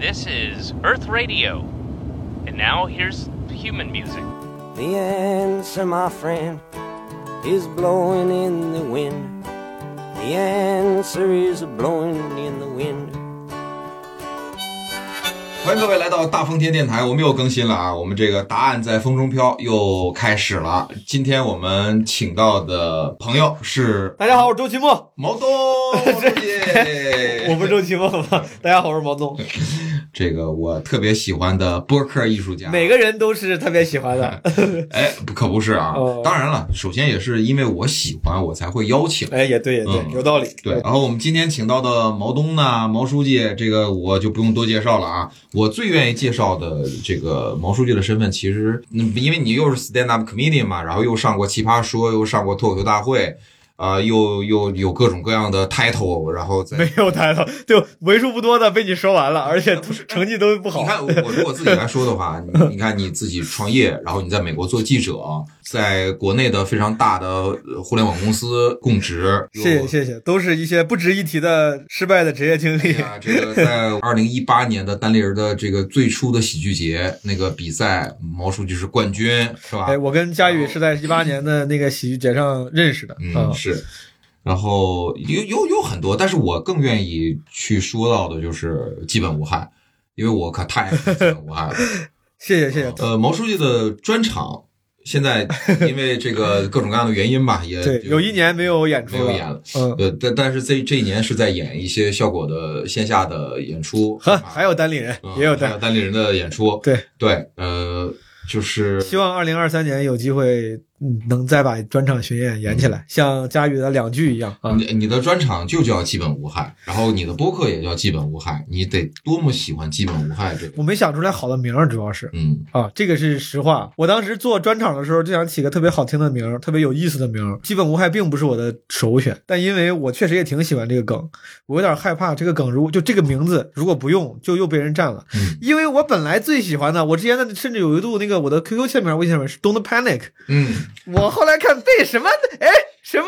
This is Earth Radio. And now here's human music. The answer, my friend, is blowing in the wind. The answer is blowing in the wind. 欢迎各位来到大风天电台，我们又更新了啊！我们这个答案在风中飘又开始了。今天我们请到的朋友是大家好，我是周奇墨。毛东，耶我不是周奇墨吗？大家好，我是毛东。这个我特别喜欢的播客艺术家。每个人都是特别喜欢的。哎，不可不是啊！哦当然了，首先也是因为我喜欢，我才会邀请。哎，也对，也对，嗯有道理。对，然后我们今天请到的毛东呢，毛书记，这个我就不用多介绍了啊。我最愿意介绍的这个毛书记的身份，其实，嗯，因为你又是 stand up comedian 嘛，然后又上过奇葩说，又上过脱口秀大会，啊、又又有各种各样的 title，然后在没有 title，，就为数不多的被你说完了，而且成绩都不好你。看，我我如果自己来说的话，你你看你自己创业，然后你在美国做记者，在国内的非常大的呃互联网公司供职，谢谢谢谢，都是一些不值一提的失败的职业经历。啊，这个在 二零一八年的单立人的这个最初的喜剧节那个比赛，毛书记是冠军，是吧？哎，我跟佳宇是在一八年的那个喜剧节上认识的。嗯，是。然后有有有很多，但是我更愿意去说到的就是基本无害，因为我可太爱基本无害了。谢谢谢谢。呃，毛书记的专场现在因为这个各种各样的原因吧，也对，有一年没有演出没有演了。嗯，呃，但但是这这一年是在演一些效果的线下的演出，呵，啊还有单立人嗯也有单。单立人的演出，对对，呃，就是希望二零二三年有机会，嗯，能再把专场巡演演起来，像佳宇的两句一样啊。你你的专场就叫基本无害，然后你的播客也叫基本无害，你得多么喜欢基本无害这个，我没想出来好的名儿，主要是嗯啊，这个是实话。我当时做专场的时候就想起个特别好听的名儿，特别有意思的名儿。基本无害并不是我的首选，但因为我确实也挺喜欢这个梗，我有点害怕这个梗如果就这个名字如果不用，就又被人占了。嗯因为我本来最喜欢的，我之前的甚至有一度那个我的 QQ 签名、微信签名是 Don't Panic，嗯，我后来看被什么哎什么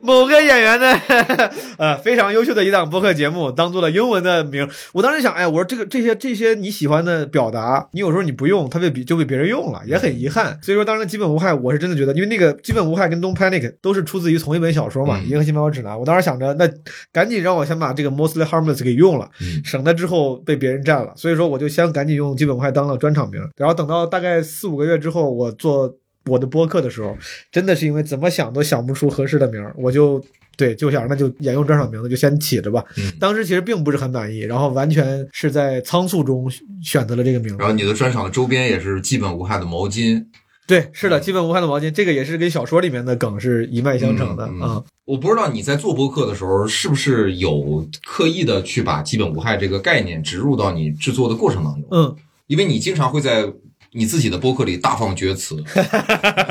某个演员的 呃非常优秀的一档播客节目当做了英文的名，我当时想，哎，我说这个这些这些你喜欢的表达，你有时候你不用，它被比就被别人用了，也很遗憾。所以说，当时基本无害，我是真的觉得，因为那个基本无害跟 Don't Panic 都是出自于同一本小说嘛，嗯《银河系漫游指南》。我当时想着，那赶紧让我先把这个 Mostly Harmless 给用了，嗯省得之后被别人占了。所以说，我就先赶紧用基本无害当了专场名，然后等到大概四五个月之后，我做我的播客的时候，真的是因为怎么想都想不出合适的名儿，我就对就想那就沿用专场名字就先起着吧。嗯。当时其实并不是很满意，然后完全是在仓促中选择了这个名字然。后你的专场的周边也是基本无害的毛巾，对，是的，基本无害的毛巾，这个也是跟小说里面的梗是一脉相承的啊、嗯嗯。我不知道你在做播客的时候是不是有刻意的去把基本无害这个概念植入到你制作的过程当中，嗯，因为你经常会在你自己的播客里大放厥词，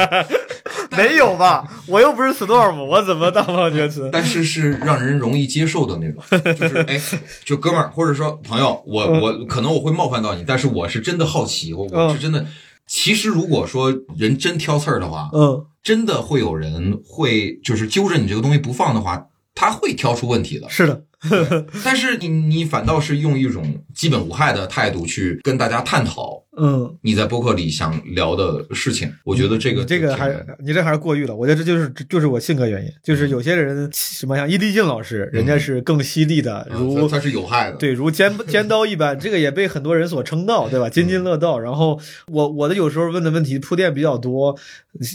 没有吧？我又不是 Storm，我怎么大放厥词？但是是让人容易接受的那种，就是哎，就哥们儿或者说朋友，我嗯我可能我会冒犯到你，但是我是真的好奇，我我嗯是真的。其实如果说人真挑刺儿的话，嗯，真的会有人会就是揪着你这个东西不放的话，他会挑出问题的。是的，但是你你反倒是用一种基本无害的态度去跟大家探讨嗯，你在播客里想聊的事情，我觉得这个你这个还挺你这还是过誉了，我觉得这就是就是我性格原因，就是有些人什么像伊丽静老师，人家是更犀利的，嗯如它它是有害的，对，如尖尖刀一般，这个也被很多人所称道，对吧？津津乐道。然后我我的有时候问的问题铺垫比较多，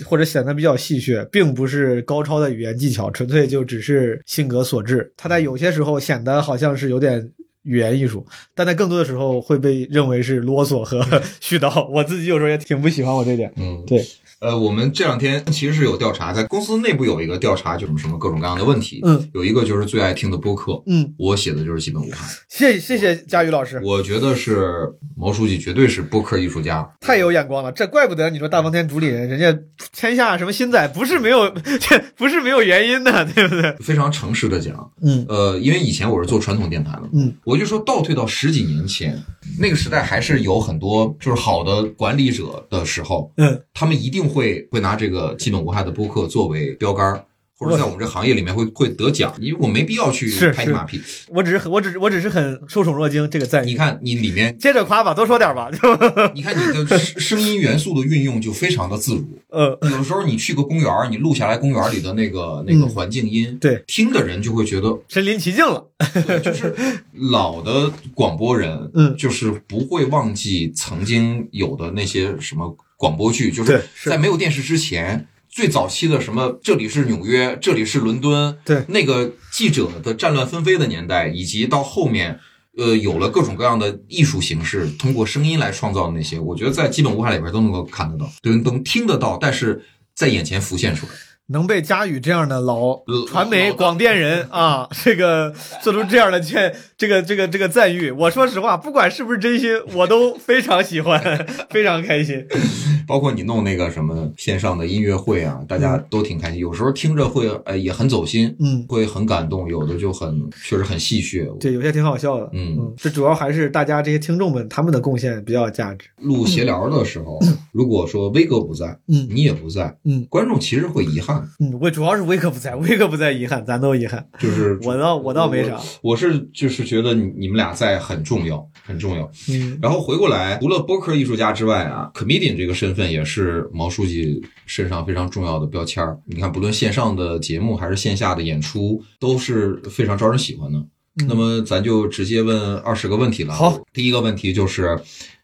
或者显得比较戏谑，并不是高超的语言技巧，纯粹就只是性格所致。他在有些时候显得好像是有点。语言艺术，但在更多的时候会被认为是啰嗦和 絮叨。我自己有时候也挺不喜欢我这点。嗯，对，呃，我们这两天其实是有调查，在公司内部有一个调查，就是什么各种各样的问题。嗯，有一个就是最爱听的播客，嗯，我写的就是基本无害。谢谢谢佳宇老师，我觉得是毛书记绝对是播客艺术家。太有眼光了，这怪不得你说大风天主理人，人家天下什么新仔不是没有，这不是没有原因的，对不对？非常诚实的讲，嗯呃，因为以前我是做传统电台的，嗯，我就说倒退到十几年前，那个时代还是有很多就是好的管理者的时候，嗯，他们一定会会拿这个基本无害的播客作为标杆儿，或者在我们这行业里面会会得奖，因为我没必要去拍你马屁。我只是很我只是我只是很受宠若惊这个在。你看你里面，接着夸吧，多说点吧。你看你的声声音元素的运用就非常的自如。呃，有的时候你去个公园，你录下来公园里的那个那个嗯环境音，对，听的人就会觉得，身临其境了。对就是老的广播人，嗯就是不会忘记曾经有的那些什么广播剧，就是是在没有电视之前。最早期的什么，这里是纽约，这里是伦敦，对那个记者的战乱纷飞的年代，以及到后面，呃，有了各种各样的艺术形式，通过声音来创造的那些，我觉得在基本无害里边都能够看得到，都能听得到，但是在眼前浮现出来。能被佳宇这样的老呃传媒广电人啊，这个做出这样的劝，这个这个这个赞誉，我说实话，不管是不是真心，我都非常喜欢，非常开心。包括你弄那个什么线上的音乐会啊，大家都挺开心。有时候听着会呃也很走心，嗯，会很感动，有的就很确实很戏谑。对，有些挺好笑的。嗯这主要还是大家这些听众们他们的贡献比较有价值。录闲聊的时候，如果说威哥不在，嗯你也不在，嗯观众其实会遗憾。嗯，我主要是威克不在，威克不在，遗憾，咱都遗憾。就是 我倒我倒没啥。我我是就是觉得你你们俩在很重要，很重要。嗯然后回过来，除了播客艺术家之外啊，comedian 这个身份也是毛书记身上非常重要的标签儿。你看，不论线上的节目还是线下的演出，都是非常招人喜欢的。嗯那么咱就直接问二十个问题了。好，第一个问题就是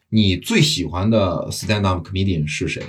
你最喜欢的 stand up comedian 是谁？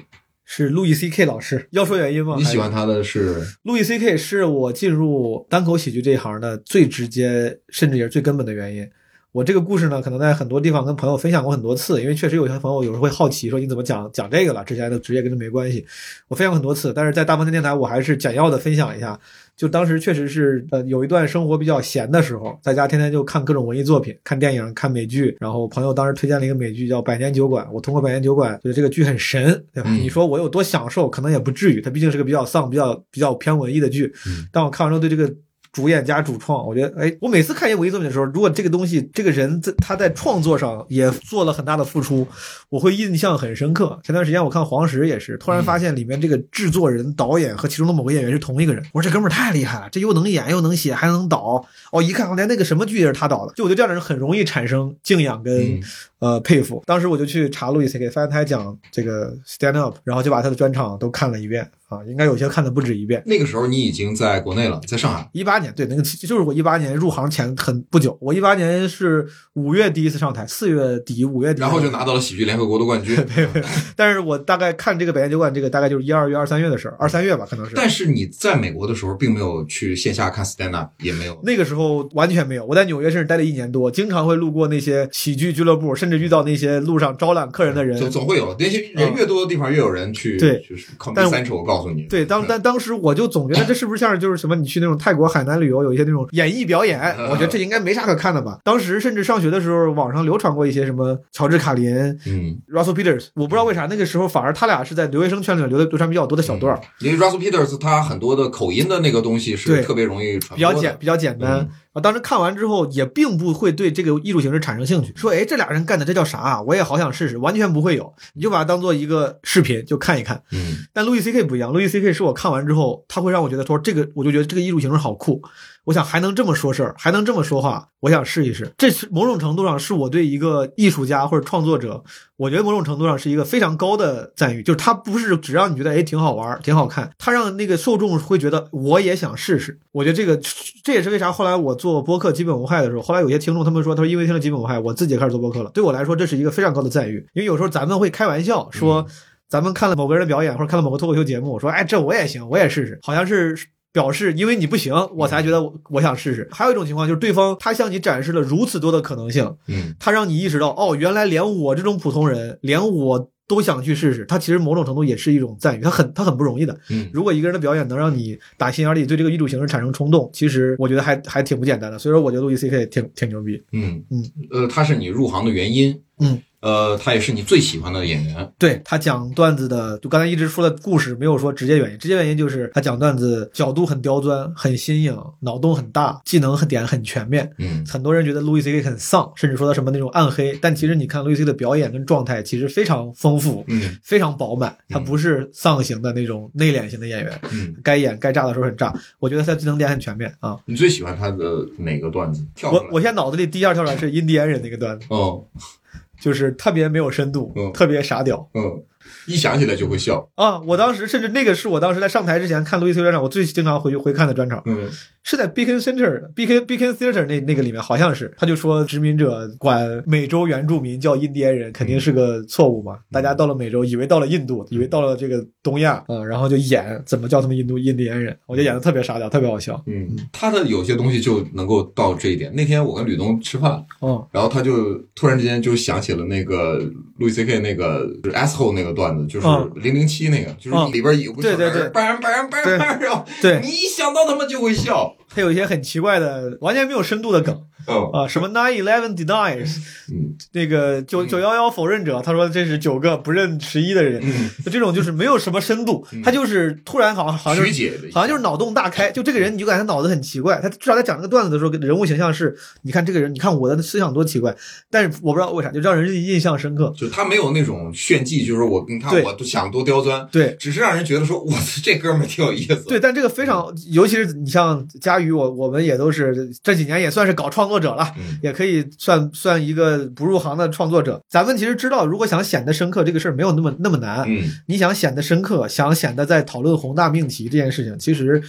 是路易 C K 老师，要说原因吗？你喜欢他的是路易 C K 是我进入单口喜剧这一行的最直接，甚至也是最根本的原因。我这个故事呢，可能在很多地方跟朋友分享过很多次，因为确实有些朋友有时候会好奇说你怎么讲讲这个了，之前的职业跟这没关系。我分享过很多次，但是在大风天电台，我还是简要的分享一下。就当时确实是呃有一段生活比较闲的时候，在家天天就看各种文艺作品，看电影、看美剧。然后朋友当时推荐了一个美剧叫《百年酒馆》，我通过《百年酒馆》觉得这个剧很神，对吧？嗯你说我有多享受，可能也不至于，它毕竟是个比较丧、比较比较偏文艺的剧。嗯但我看完之后对这个。主演加主创，我觉得，哎，我每次看一些文艺作品的时候，如果这个东西，这个人在他在创作上也做了很大的付出，我会印象很深刻。前段时间我看黄石也是，突然发现里面这个制作人、导演和其中的某个演员是同一个人。我说这哥们儿太厉害了，这又能演又能写还能导。哦，一看连那个什么剧也是他导的。就我觉得这样的人很容易产生敬仰跟、嗯呃佩服。当时我就去查路易 C K，发现他还讲这个 stand up，然后就把他的专场都看了一遍啊，应该有些看的不止一遍。那个时候你已经在国内了，在上海。一八年，对，那个就是我一八年入行前很不久。我一八年是五月第一次上台，四月底五月底，然后就拿到了喜剧联合国的冠军。但是我大概看这个百年酒馆，这个大概就是一二月、二三月的事儿，二三月吧，可能是。但是你在美国的时候，并没有去线下看 stand up，也没有。那个时候完全没有，我在纽约甚至待了一年多，经常会路过那些喜剧俱乐部，甚至遇到那些路上招揽客人的人。总总会有那些人越多的地方，越有人去。对就是靠但是第三我告诉你。对，当但当时我就总觉得这是不是像是就是什么？你去那种泰国、海南旅游，有一些那种演艺表演，我觉得这应该没啥可看的吧。当时甚至上学的时候，网上流传过一些什么乔治卡林、嗯，Russell Peters，我不知道为啥那个时候反而他俩是在留学生圈里面流的流传比较多的小段儿，因为 Russell Peters 他很多的口音的那个东西是特别容易传比较。简比较简单嗯。啊，当时看完之后也并不会对这个艺术形式产生兴趣，说哎这俩人干的这叫啥啊？我也好想试试，完全不会有，你就把它当做一个视频就看一看。嗯但路易 C K 不一样，路易 C K 是我看完之后，他会让我觉得说这个，我就觉得这个艺术形式好酷。我想还能这么说事儿，还能这么说话，我想试一试。这是某种程度上是我对一个艺术家或者创作者，我觉得某种程度上是一个非常高的赞誉，就是他不是只让你觉得哎挺好玩儿、挺好看，他让那个受众会觉得我也想试试。我觉得这个这也是为啥后来我做播客基本无害的时候，后来有些听众他们说，他说因为听了基本无害，我自己也开始做播客了。对我来说，这是一个非常高的赞誉，因为有时候咱们会开玩笑说。咱们看了某个人的表演，或者看了某个脱口秀节目，说，哎，这我也行，我也试试，好像是表示因为你不行，我才觉得我我想试试。还有一种情况就是对方他向你展示了如此多的可能性，嗯他让你意识到，哦，原来连我这种普通人，连我都想去试试。他其实某种程度也是一种赞誉，他很他很不容易的。嗯如果一个人的表演能让你打心眼里对这个艺术形式产生冲动，其实我觉得还还挺不简单的。所以说，我觉得路易 C K 挺挺牛逼。嗯嗯呃，他是你入行的原因。嗯，呃，他也是你最喜欢的演员。对他讲段子的，就刚才一直说的故事，没有说直接原因。直接原因就是他讲段子角度很刁钻，很新颖，脑洞很大，技能很点很全面。嗯很多人觉得路易 C K 很丧，甚至说他什么那种暗黑，但其实你看路易 C 的表演跟状态，其实非常丰富，嗯非常饱满。他嗯不是丧型的那种内敛型的演员，嗯，该演该炸的时候很炸。我觉得他技能点很全面啊。你最喜欢他的哪个段子？跳我我现在脑子里第一下跳出来是印第安人那个段子，哦 就是特别没有深度，嗯特别傻屌。嗯，一想起来就会笑。啊！我当时甚至那个是我当时在上台之前看路易斯专场，我最经常回去回看的专场，嗯是在 Beacon Center、Beacon Beacon Theater 那那个里面，好像是他就说殖民者管美洲原住民叫印第安人，肯定是个错误嘛。大家到了美洲，以为到了印度，以为到了这个东亚，嗯，然后就演怎么叫他们印度印第安人，我觉得演的特别傻屌，特别好笑。嗯，他的有些东西就能够到这一点。那天我跟吕东吃饭，嗯，然后他就突然之间就想起了那个路易 C K 那个就是 asshole 那个段子，就是嗯零零七那个，就是嗯。里边有个对对对。梆梆梆对。梆，然后对。你一想到他们就会笑。他有一些很奇怪的、完全没有深度的梗嗯啊，什么 Nine Eleven deniers，嗯那个九九幺幺否认者，他说这是九个不认十一的人，这种就是没有什么深度，他就是突然好像好像好像就是脑洞大开，就这个人你就感觉他脑子很奇怪，他至少在讲这个段子的时候，人物形象是，你看这个人，你看我的思想多奇怪，但是我不知道为啥就让人印象深刻。就他没有那种炫技，就是我你看我都想多刁钻，对只是让人觉得说，我，这哥们儿挺有意思。对，，但这个非常，尤其是你像佳宇，我我们也都是这几年也算是搞创作者了，嗯也可以算算一个不入行的创作者。咱们其实知道，如果想显得深刻，这个事儿没有那么那么难。嗯，你想显得深刻，想显得在讨论宏大命题这件事情，其实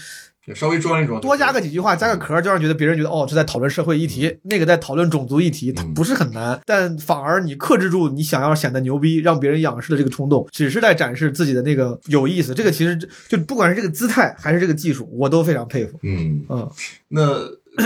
稍微装一装，多加个几句话，加个壳，就让觉得别人觉得哦，这在讨论社会议题，那个在讨论种族议题，它嗯。不是很难，但反而你克制住你想要显得牛逼，让别人仰视的这个冲动，只是在展示自己的那个有意思。这个其实就不管是这个姿态还是这个技术，我都非常佩服。嗯，嗯，那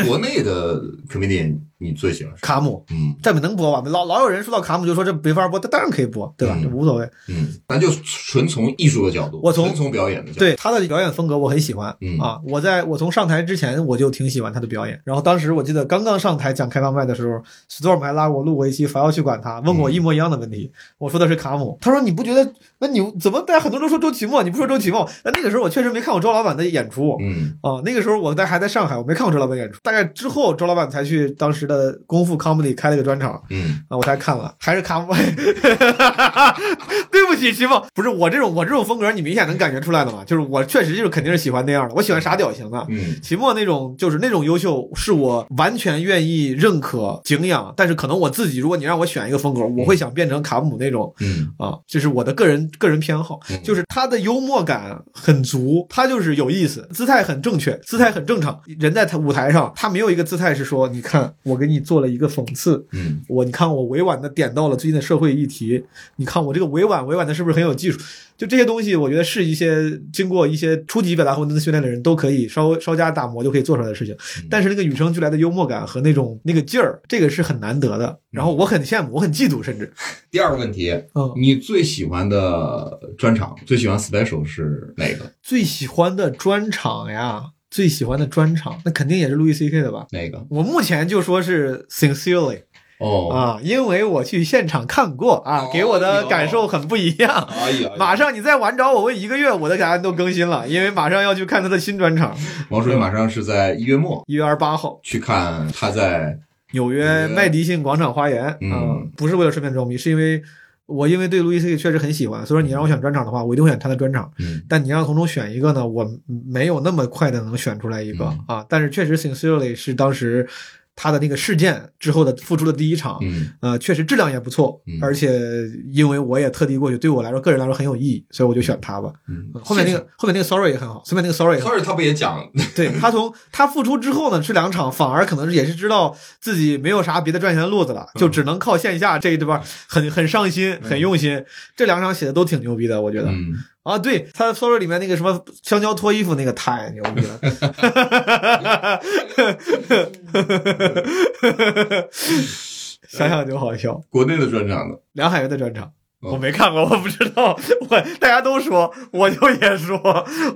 国内的 comedian 你最喜欢谁？卡姆。嗯这能播吧？老老有人说到卡姆就说这没法播，他当然可以播，对吧？嗯这无所谓。嗯，咱就纯从艺术的角度，我从纯从表演的角度，对他的表演风格我很喜欢、嗯啊！我在我从上台之前我就挺喜欢他的表演，然后当时我记得刚刚上台讲开放麦的时候，Storm 还拉我录过一期，凡要去管他，问过我一模一样的问题。我说的是卡姆，他说你不觉得？那你怎么大家很多人都说周奇墨，你不说周奇墨？那那个时候我确实没看过周老板的演出。嗯啊，那个时候我在还在上海，我没看过周老板演出。大概之后，周老板才去当时的功夫 comedy 开了个专场，嗯啊，我才看了，还是卡姆。对不起，齐梦，不是我这种我这种风格，你明显能感觉出来的嘛？就是我确实就是肯定是喜欢那样的，我喜欢傻屌型的。嗯齐墨那种就是那种优秀，是我完全愿意认可、敬仰，但是可能我自己，如果你让我选一个风格，我会想变成卡姆那种嗯啊，这是我的个人个人偏好嗯，就是他的幽默感很足，他就是有意思，姿态很正确，姿态很正常。人在他舞台上，他没有一个姿态是说，你看我给你做了一个讽刺，嗯我你看我委婉的点到了最近的社会议题，你看我这个委婉委婉的是不是很有技术？就这些东西，我觉得是一些经过一些初级表达文字训练的人都可以稍微稍加打磨就可以做出来的事情。但是那个与生俱来的幽默感和那种那个劲儿，这个是很难得的。然后我很羡慕，我很嫉妒，甚至第二个问题，嗯，你最喜欢的专场，最喜欢 special 是哪个？最喜欢的专场呀，最喜欢的专场，那肯定也是路易 C K 的吧。哪个？我目前就说是 sincerely 哦，啊，因为我去现场看过啊哦，给我的感受很不一样。哎呀，马上你再晚找我问一个月，我的答案都更新了，因为马上要去看他的新专场，王叔马上是在一月末一月二十八号，去看他在纽约麦迪逊广场花园。嗯啊不是为了顺便装逼，是因为我因为对路易 C K 确实很喜欢，所以说你让我选专场的话，我一定会选他的专场。嗯但你让从中选一个呢，我没有那么快的能选出来一个、嗯啊。但是确实，Sincerely 是当时他的那个事件之后的复出的第一场，嗯。呃，确实质量也不错，嗯。而且因为我也特地过去，对我来说个人来说很有意义，所以我就选他吧。嗯，后面那个后面那个 Sorry 也很好，后面那个 Sorry sorry 他不也讲？对他从 他复出之后呢，这两场反而可能也是知道自己没有啥别的赚钱的路子了，就只能靠线下这一对吧，很很上心，很用心。这两场写的都挺牛逼的，我觉得。嗯啊，对他 sorry 里面那个什么香蕉脱衣服那个太牛逼了，想想就好笑。国内的专场呢？梁海源的专场。哦我没看过，我不知道。我大家都说，我就也说，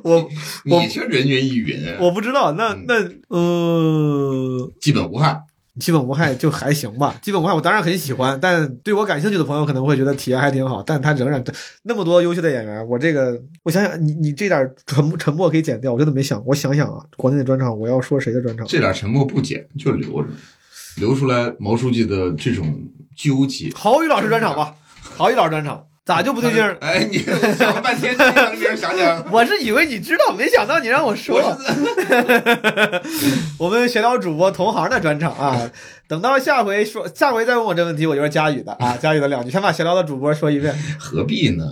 我你是人云亦云，我不知道。那那呃，基本无害。基本无害就还行吧，基本无害我当然很喜欢，但对我感兴趣的朋友可能会觉得体验还挺好，但他仍然那么多优秀的演员，我这个我想想，你你这点沉默沉默可以剪掉，我真的没想，我想想啊，国内的专场我要说谁的专场？这点沉默不剪就留着，留出来毛书记的这种纠结。郝宇老师专场吧，郝宇老师专场咋就不对劲儿？哎，你 想了半天，你想想。我是以为你知道，没想到你让我说。我们闲聊主播同行的专场啊，等到下回说，下回再问我这问题，我就是佳宇的啊，佳宇的两句，先把闲聊的主播说一遍。何必呢？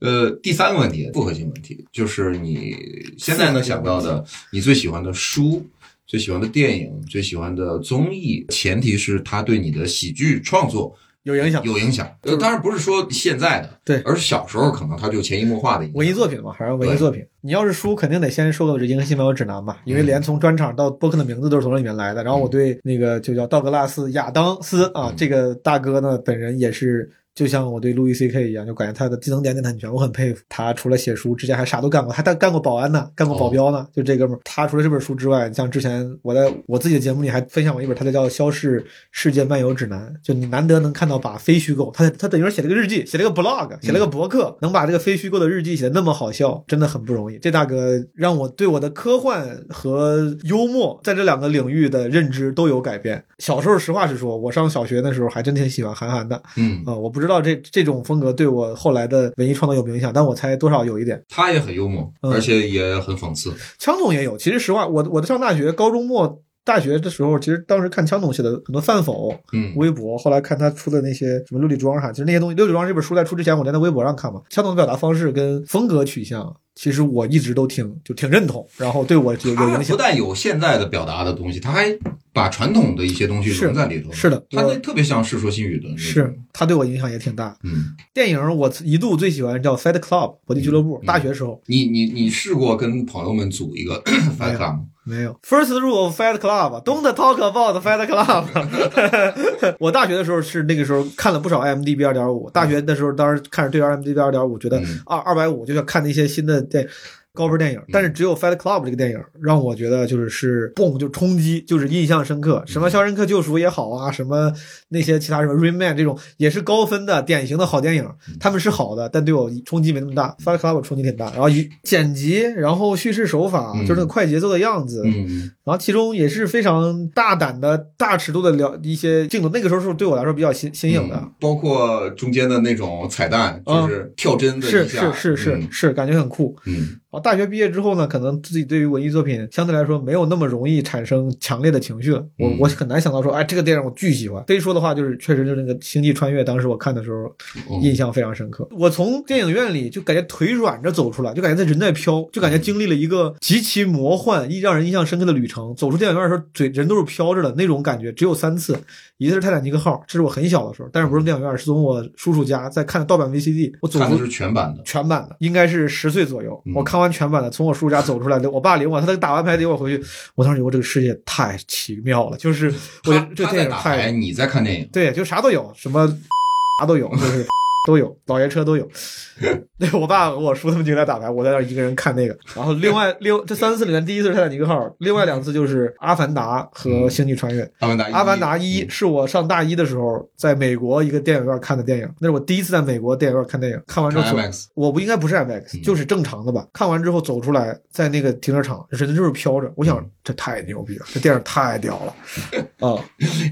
呃，第三个问题，复合性问题，就是你现在能想到的，你最喜欢的书、最喜欢的电影、最喜欢的综艺，前提是他对你的喜剧创作有影响，有影响。呃，当然不是说现在的，对，而是小时候可能他就潜移默化的影响。文艺作品嘛，还是文艺作品。你要是书，肯定得先说个《银河系漫游指南》吧，因为连从专场到播客的名字都是从这里面来的。然后我对那个就叫道格拉斯·亚当斯啊，这个大哥呢，本人也是。就像我对路易 C K 一样，就感觉他的技能点点很全，我很佩服他。除了写书，之前还啥都干过，还干干过保安呢，干过保镖呢。就这哥们儿，他除了这本书之外，像之前我在我自己的节目里还分享过一本，他的叫《消逝世界漫游指南》。就你难得能看到把非虚构，他他等于说写了个日记，写了个 blog，写了个博客，能把这个非虚构的日记写的那么好笑，真的很不容易。这大哥让我对我的科幻和幽默在这两个领域的认知都有改变。小时候实话实说，我上小学那时候还真挺喜欢韩寒的，嗯啊，我不知道这这种。风格对我后来的文艺创作有没有影响？但我猜多少有一点。他也很幽默，而且也很讽刺。枪总也有。其实实话，我我在上大学、高中末、大学的时候，其实当时看枪总写的很多饭否，嗯，微博。后来看他出的那些什么六里庄哈，其实那些东西，六里庄这本书在出之前，我在那微博上看嘛。枪总的表达方式跟风格取向。其实我一直都挺就挺认同，然后对我有有影响。不但有现在的表达的东西，他还把传统的一些东西融在里头。是的，他特别像《世说新语》的。是他对我影响也挺大。嗯，电影我一度最喜欢叫《Fight Club》搏击俱乐部。大学时候，你你你试过跟朋友们组一个 Fight Club 吗？没有。First rule of Fight Club：Don't talk about Fight Club。我大学的时候是那个时候看了不少 IMDB 二点五。大学的时候，当时看着对 IMDB 二点五，觉得二二百五就像看那些新的对。高分电影，但是只有《Fight Club》这个电影让我觉得就是是嘣就冲击，就是印象深刻。什么《肖申克救赎》也好啊，什么那些其他什么《Rain Man》这种也是高分的典型的好电影，他们是好的，但对我冲击没那么大。《Fight Club》冲击挺大，然后一剪辑，然后叙事手法，就是那个快节奏的样子，然后其中也是非常大胆的大尺度的聊一些镜头，那个时候是对我来说比较新新颖的，包括中间的那种彩蛋，就是跳帧的是是是是是，感觉很酷，嗯。大学毕业之后呢，可能自己对于文艺作品相对来说没有那么容易产生强烈的情绪了。我我很难想到说，哎，这个电影我巨喜欢。非说的话，就是确实就是那个《星际穿越》，当时我看的时候印象非常深刻。我从电影院里就感觉腿软着走出来，就感觉在人在飘，就感觉经历了一个极其魔幻、一让人印象深刻的旅程。走出电影院的时候，嘴人都是飘着的那种感觉，只有三次。一次是《泰坦尼克号》，这是我很小的时候，但是不是电影院，是从我叔叔家在看盗版 VCD。我走看的是全版的，全版的，应该是十岁左右。我看完全版的，从我叔叔家走出来，我爸领我，他那个打完牌领我回去。我当时觉得这个世界太奇妙了，就是我觉得这电影太……你在看电影？对，就啥都有，什么 啥都有，就是。都有，老爷车都有。那我爸和我叔他们就在打牌，我在那一个人看那个。然后另外六这三次里面，第一次是泰坦尼克号，另外两次就是阿凡达和星际穿越。阿凡达，阿凡达一是我上大一的时候在美国一个电影院看的电影，那是我第一次在美国电影院看电影。看完之后，我不应该不是 IMAX，就是正常的吧？看完之后走出来，在那个停车场，人就是飘着。我想这太牛逼了，这电影太屌了 啊！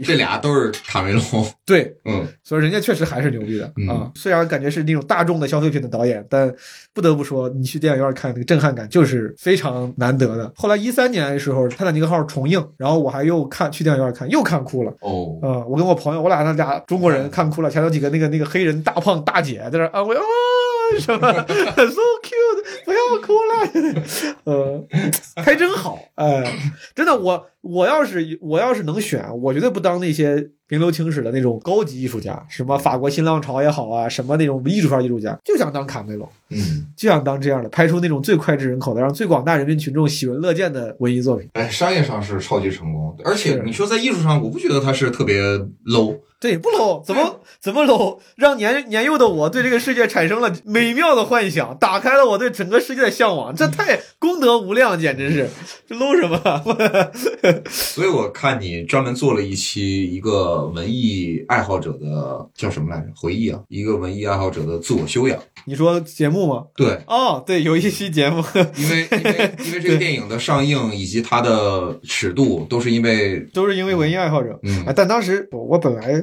这俩都是卡梅隆，对，嗯，所以人家确实还是牛逼的啊。虽然感觉是那种大众的消费品的导演，但不得不说，你去电影院看那个震撼感就是非常难得的。后来一三年的时候，《泰坦尼克号》重映，然后我还又看去电影院看，又看哭了。哦，啊，我跟我朋友，我俩那俩中国人看哭了。前头几个那个那个黑人大胖大姐在那安慰啊。什么？So cute！不要哭了。呃，拍真好，哎，真的，我我要是我要是能选，我绝对不当那些名留青史的那种高级艺术家，什么法国新浪潮也好啊，什么那种艺术圈艺术家，就想当卡梅隆，嗯，就想当这样的，拍出那种最脍炙人口的，让最广大人民群众喜闻乐见的文艺作品。哎，商业上是超级成功，而且你说在艺术上，我不觉得他是特别 low。对，不 low，怎么怎么 low？让年年幼的我对这个世界产生了美妙的幻想，打开了我对整个世界的向往，这太功德无量，简直是这 low 什么？所以我看你专门做了一期一个文艺爱好者的叫什么来着？回忆啊，一个文艺爱好者的自我修养。你说节目吗？对，哦，对，有一期节目，因为因为因为这个电影的上映以及它的尺度都是因为都是因为文艺爱好者。嗯啊，但当时我我本来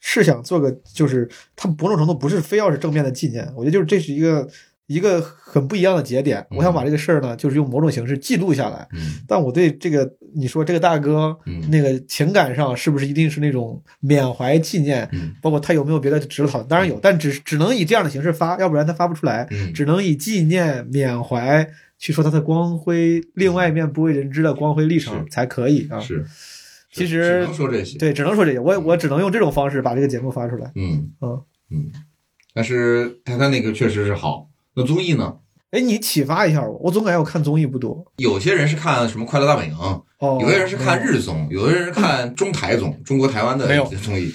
是想做个，就是它某种程度不是非要是正面的纪念，我觉得就是这是一个一个很不一样的节点，我想把这个事儿呢，就是用某种形式记录下来。嗯但我对这个你说这个大哥嗯那个情感上是不是一定是那种缅怀纪念？嗯包括他有没有别的值得讨论？当然有，但只只能以这样的形式发，要不然他发不出来。嗯只能以纪念、缅怀去说他的光辉，另外一面不为人知的光辉历程才可以啊。是，其只实能说这些。对，只能说这些。我我只能用这种方式把这个节目发出来。嗯嗯嗯，但是他他那个确实是好。那综艺呢？哎，你启发一下我，我总感觉我看综艺不多。有些人是看什么《快乐大本营》，哦，有些人是看日综，有的人是看中台综，中国台湾的综艺。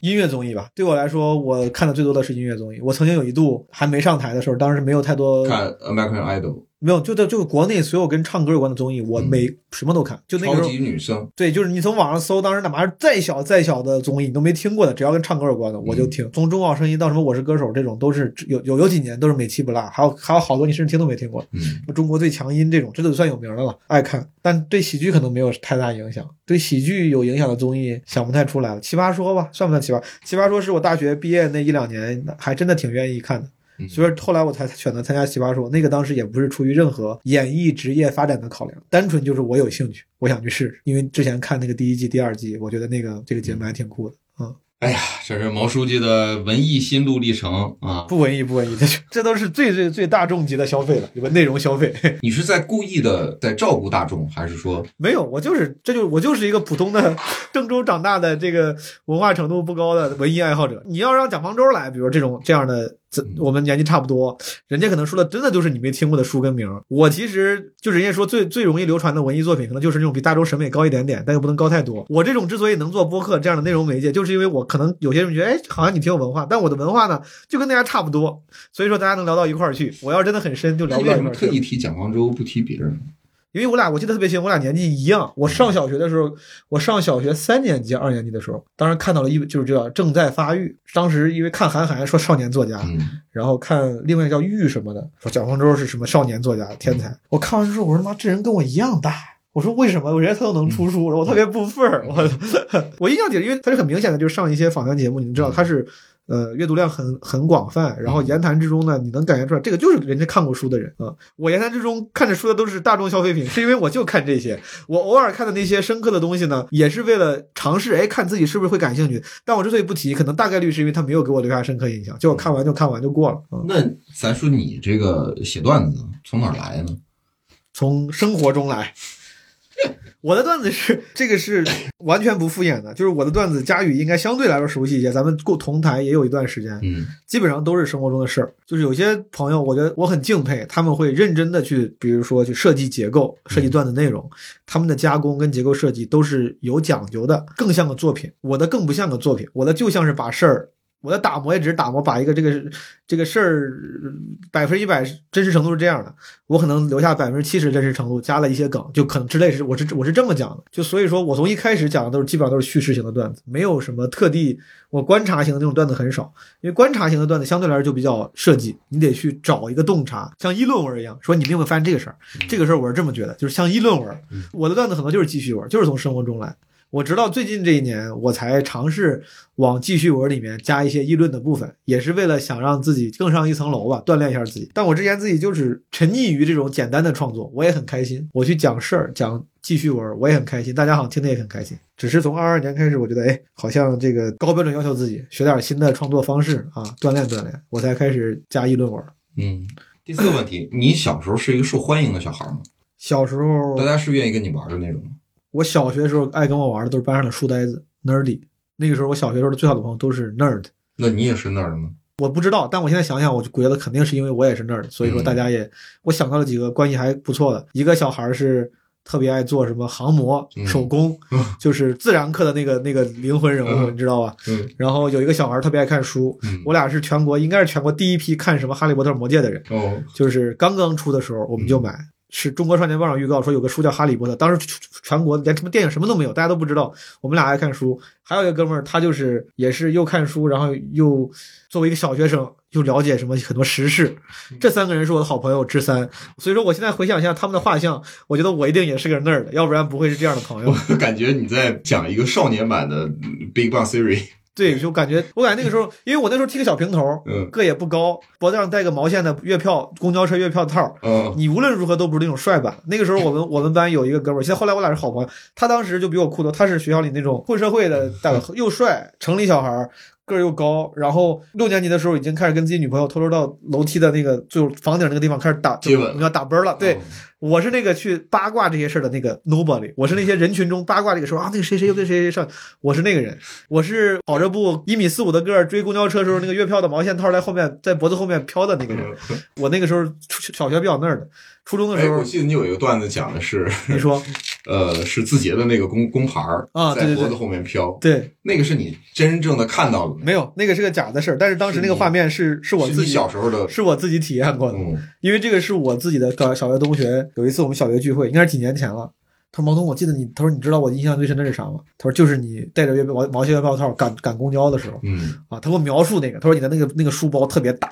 音乐综艺吧。对我来说，我看的最多的是音乐综艺。我曾经有一度还没上台的时候，当时没有太多看 American Idol，没有，就在就国内所有跟唱歌有关的综艺，我嗯每什么都看。就那个时候超级，女声，对，就是你从网上搜，当时哪怕是再小再小的综艺，你都没听过的，只要跟唱歌有关的，我就嗯听。从中考声音到什么我是歌手这种，都是有有有几年都是每期不落，还有还有好多你甚至听都没听过。嗯中国最强音这种，这都算有名的了，爱看。但对喜剧可能没有太大影响。对喜剧有影响的综艺想不太出来了。奇葩说吧，算不算奇葩？奇葩说是我大学毕业那一两年还真的挺愿意看的。嗯所以后来我才选择参加奇葩说，那个当时也不是出于任何演艺职业发展的考量，单纯就是我有兴趣，我想去试试。因为之前看那个第一季、第二季，我觉得那个这个节目还挺酷的。嗯，哎呀，这是毛书记的文艺心路历程啊！不文艺不文艺，这这都是最最最大众级的消费了，有个内容消费。你是在故意的在照顾大众，还是说没有，我就是，这就我就是一个普通的郑州长大的这个文化程度不高的文艺爱好者。你要让蒋方舟来，比如这种这样的，这我们年纪差不多，人家可能说的真的就是你没听过的书跟名儿。我其实就人家说最最容易流传的文艺作品，可能就是那种比大众审美高一点点，但又不能高太多。我这种之所以能做播客这样的内容媒介，就是因为我可能有些人觉得，哎，好像你挺有文化，但我的文化呢就跟大家差不多，所以说大家能聊到一块儿去。我要真的很深，就聊不到一块儿去特。意提蒋方舟不提别人？因为我俩我记得特别清，我俩年纪一样。我上小学的时候，我上小学三年级、二年级的时候，当时看到了一就是叫《正在发育》。当时因为看韩寒说少年作家，嗯，然后看另外叫玉什么的，说蒋方舟是什么少年作家天才。我看完之后，我说妈，这人跟我一样大。我说为什么？我觉得他都能出书，我特别不忿儿。我 我印象里，因为他是很明显的，就是上一些访谈节目，你们知道他是呃阅读量很很广泛，然后言谈之中呢，你能感觉出来，这个就是人家看过书的人啊。我言谈之中看着书的都是大众消费品，是因为我就看这些。我偶尔看的那些深刻的东西呢，也是为了尝试，哎，看自己是不是会感兴趣。但我之所以不提，可能大概率是因为他没有给我留下深刻印象，就我看完就看完就过了。嗯，那咱说你这个写段子从哪儿来呢？从生活中来。我的段子是这个是完全不敷衍的，就是我的段子佳宇应该相对来说熟悉一些，咱们共同台也有一段时间，嗯基本上都是生活中的事儿。就是有些朋友，我觉得我很敬佩，他们会认真的去，比如说去设计结构、设计段子内容，他们的加工跟结构设计都是有讲究的，更像个作品。我的更不像个作品，我的就像是把事儿。我的打磨也只是打磨，把一个这个这个事儿百分之一百真实程度是这样的，我可能留下百分之七十真实程度，加了一些梗，就可能之类是我是我是这么讲的，就所以说我从一开始讲的都是基本上都是叙事型的段子，没有什么特地我观察型的那种段子很少，因为观察型的段子相对来说就比较设计，你得去找一个洞察，像议论文一样，说你们有没有发现这个事儿，这个事儿我是这么觉得，就是像议论文，我的段子很多就是记叙文，就是从生活中来。我直到最近这一年，我才尝试往记叙文里面加一些议论的部分，也是为了想让自己更上一层楼吧，锻炼一下自己。但我之前自己就是沉溺于这种简单的创作，我也很开心。我去讲事儿、讲记叙文，我也很开心，大家好像听得也很开心。只是从二二年开始，我觉得哎，好像这个高标准要求自己，学点新的创作方式啊，锻炼锻炼，我才开始加议论文。嗯。第四个问题，你小时候是一个受欢迎的小孩吗？小时候大家是愿意跟你玩的那种吗？我小学的时候爱跟我玩的都是班上的书呆子 nerdy。那个时候我小学时候的最好的朋友都是 nerd。那你也是 nerd 吗？我不知道，但我现在想想，我就觉得肯定是因为我也是 nerd，所以说大家也，我想到了几个关系还不错的，一个小孩是特别爱做什么航模、嗯手工，就是自然课的那个那个灵魂人物，嗯你知道吧？嗯然后有一个小孩特别爱看书，嗯我俩是全国应该是全国第一批看什么《哈利波特》《魔戒》的人，哦，就是刚刚出的时候我们就买。是中国少年报上预告说有个书叫《哈利波特》，当时全国连什么电影什么都没有，大家都不知道。我们俩爱看书，还有一个哥们儿，他就是也是又看书，然后又作为一个小学生又了解什么很多时事。这三个人是我的好朋友之三，所以说我现在回想一下他们的画像，我觉得我一定也是个 nerd，要不然不会是这样的朋友。我感觉你在讲一个少年版的嗯 Big Bang Theory。对，就感觉我感觉那个时候，因为我那时候剃个小平头，嗯个也不高，脖子上戴个毛线的月票公交车月票套，嗯你无论如何都不是那种帅版。那个时候我们 我们班有一个哥们儿，现在后来我俩是好朋友，他当时就比我酷多，他是学校里那种混社会的 又帅，城里小孩儿。个儿又高，然后六年级的时候已经开始跟自己女朋友偷偷到楼梯的那个就房顶那个地方开始打接吻你要打啵儿了。对，哦我是那个去八卦这些事儿的那个 nobody，我是那些人群中八卦这个说啊，那个谁谁又跟谁谁上，我是那个人，我是跑着步一米四五的个儿追公交车的时候，那个月票的毛线套在后面在脖子后面飘的那个人。我那个时候初小学比较那儿的，初中的哎，时候我，记得你有一个段子讲的是，你说 呃，是字节的那个工工牌儿啊在脖子后面飘，对，那个是你真正的看到了，没有那个是个假的事儿，但是当时那个画面是是我自己小时候的，是我自己体验过的，嗯因为这个是我自己的小小学同学。有一次我们小学聚会，应该是几年前了。他说：“毛东，我记得你。”他说：“你知道我印象最深的是啥吗？”他说：“就是你带着月毛毛线月票套赶赶公交的时候嗯啊。”他给我描述那个，他说：“你的那个那个书包特别大，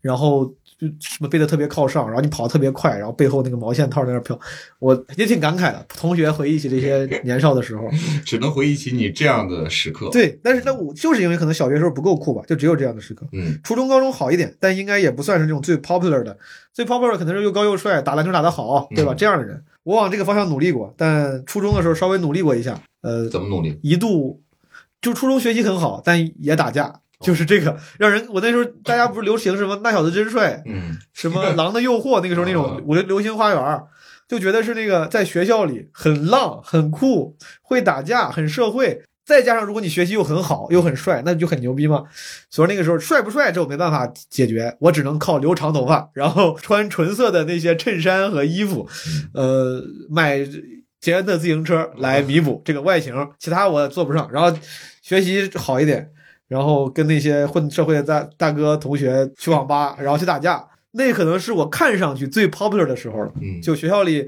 然后就什么背的特别靠上，然后你跑得特别快，然后背后那个毛线套在那儿飘。”我也挺感慨的，同学回忆起这些 年少的时候。只能回忆起你这样的时刻。，对，但是那我就是因为可能小学时候不够酷吧，就只有这样的时刻。嗯初中、高中好一点，但应该也不算是那种最 popular 的。最 popular 可能是又高又帅，打篮球打得好，对吧？嗯这样的人，我往这个方向努力过，但初中的时候稍微努力过一下，呃，怎么努力？一度就初中学习很好，但也打架，就是这个让人。我那时候大家不是流行什么那小子真帅，嗯什么狼的诱惑，那个时候那种嗯我的流星花园。就觉得是那个在学校里很浪、很酷、会打架、很社会，再加上如果你学习又很好又很帅，那就很牛逼嘛。所以那个时候帅不帅这我没办法解决，我只能靠留长头发，然后穿纯色的那些衬衫和衣服，呃，买捷安特自行车来弥补这个外形，其他我做不上。然后学习好一点，然后跟那些混社会的大大哥同学去网吧，然后去打架。那可能是我看上去最 popular 的时候了。嗯就学校里，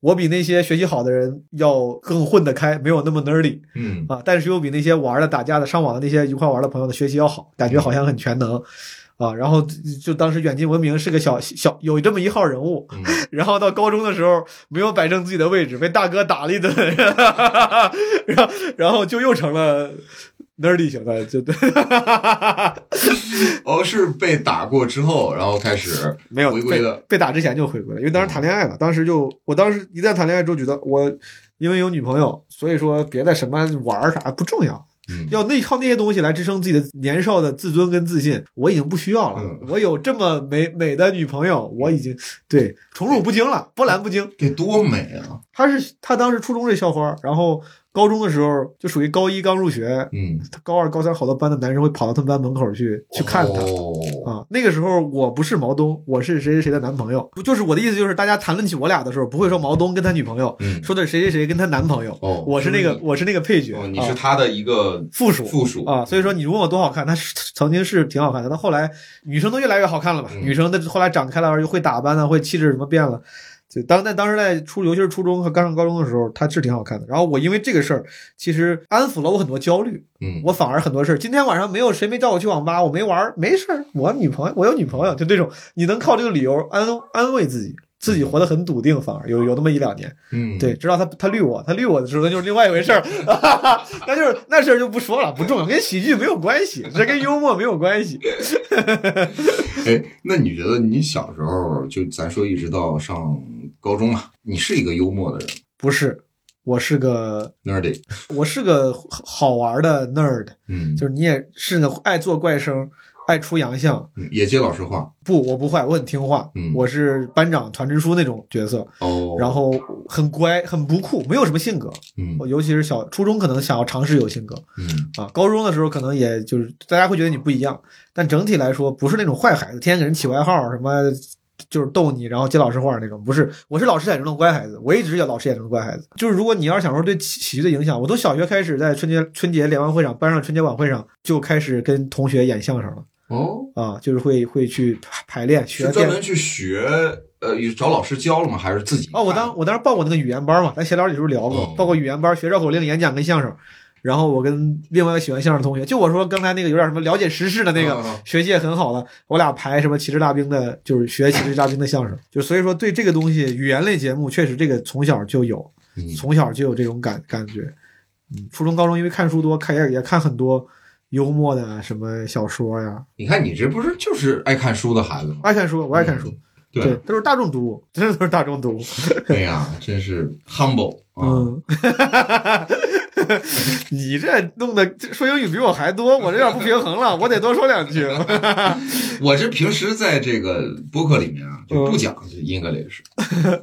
我比那些学习好的人要更混得开，没有那么 nerdy 嗯啊。但是又比那些玩的、打架的、上网的那些一块玩的朋友的学习要好，感觉好像很全能啊。然后就当时远近闻名是个小小有这么一号人物，嗯，然后到高中的时候没有摆正自己的位置，被大哥打了一顿，然后然后就又成了 nerdy 型的，就对，哦，是被打过之后，然后开始没有被回归的。被打之前就回归了，因为当时谈恋爱了，当时就我当时一旦谈恋爱之后，觉得我因为有女朋友，所以说别的什么玩儿啥不重要，嗯要那靠那些东西来支撑自己的年少的自尊跟自信，我已经不需要了。嗯我有这么美美的女朋友，我已经对宠辱不惊了，波澜不惊。得多美啊！她是她当时初中这校花，然后高中的时候就属于高一刚入学，嗯，他高二、高三好多班的男生会跑到他们班门口去去看他。哦啊，那个时候我不是毛东，我是谁谁谁的男朋友。不就是我的意思，就是大家谈论起我俩的时候，不会说毛东跟他女朋友，嗯说的谁谁谁跟他男朋友。哦，我是那个就是我是那个配角，你哦，你啊是他的一个附属附属啊，所以说你问我多好看，他是曾经是挺好看的，但后来女生都越来越好看了吧，嗯女生的后来长开了，又会打扮了，会气质什么变了。就当在当时在初，尤其是初中和刚上高中的时候，他是挺好看的。然后我因为这个事儿，其实安抚了我很多焦虑。嗯，我反而很多事儿，今天晚上没有谁没叫我去网吧，我没玩儿，没事儿，我女朋友，我有女朋友，就这种，你能靠这个理由安安慰自己，自己活得很笃定，反而有有那么一两年，嗯，对，直到他他绿我，他绿我的时候，那就是另外一回事儿，那就是那事儿就不说了，不重要，跟喜剧没有关系，这跟幽默没有关系。哎，那你觉得你小时候就咱说一直到上高中嘛，你是一个幽默的人。不是，我是个，nerdy，我是个好玩的 nerd，嗯，就是你也是个爱做怪声，爱出洋相。嗯也接老师话，不，我不坏，我很听话，嗯。我是班长、团支书那种角色，哦，然后很乖，很不酷，没有什么性格。嗯。我尤其是小初中可能想要尝试有性格。嗯。啊，高中的时候可能也就是大家会觉得你不一样，但整体来说不是那种坏孩子，天天给人起外号什么。就是逗你，然后接老师话那种。不是，我是老师眼中的乖孩子，我一直叫老师眼中的乖孩子。就是如果你要是想说对喜喜剧的影响，我从小学开始在春节春节联欢会上、班上春节晚会上就开始跟同学演相声了哦，啊，就是会会去排排练学专门去学，呃，找老师教了吗？还是自己？哦，我当我当时报过那个语言班嘛，咱闲聊里时候聊过，哦报过语言班，学绕口令、演讲跟相声。然后我跟另外一个喜欢相声的同学，就我说刚才那个有点什么了解时事的那个学习也很好的，我俩排什么骑士大兵的，就是学骑士大兵的相声。就所以说对这个东西，语言类节目确实这个从小就有，嗯从小就有这种感感觉。嗯，初中高中因为看书多，看也也看很多幽默的什么小说呀，你看你这不是就是爱看书的孩子吗？爱看书，我爱看书，对对，都是大众读物，真的都是大众读物。哎呀，真是 humble 啊！嗯，你这弄的说英语比我还多，我这有点不平衡了，我得多说两句。我这平时在这个播客里面啊，就嗯不讲 English，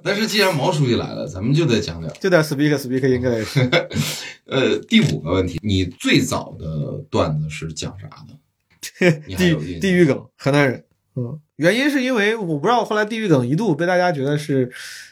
但是既然毛书记来了，咱们就得讲点。就得 speak speak English。呃，第五个问题，你最早的段子是讲啥的？你还地有地狱梗，河南人。嗯，原因是因为我不知道后来地狱梗一度被大家觉得是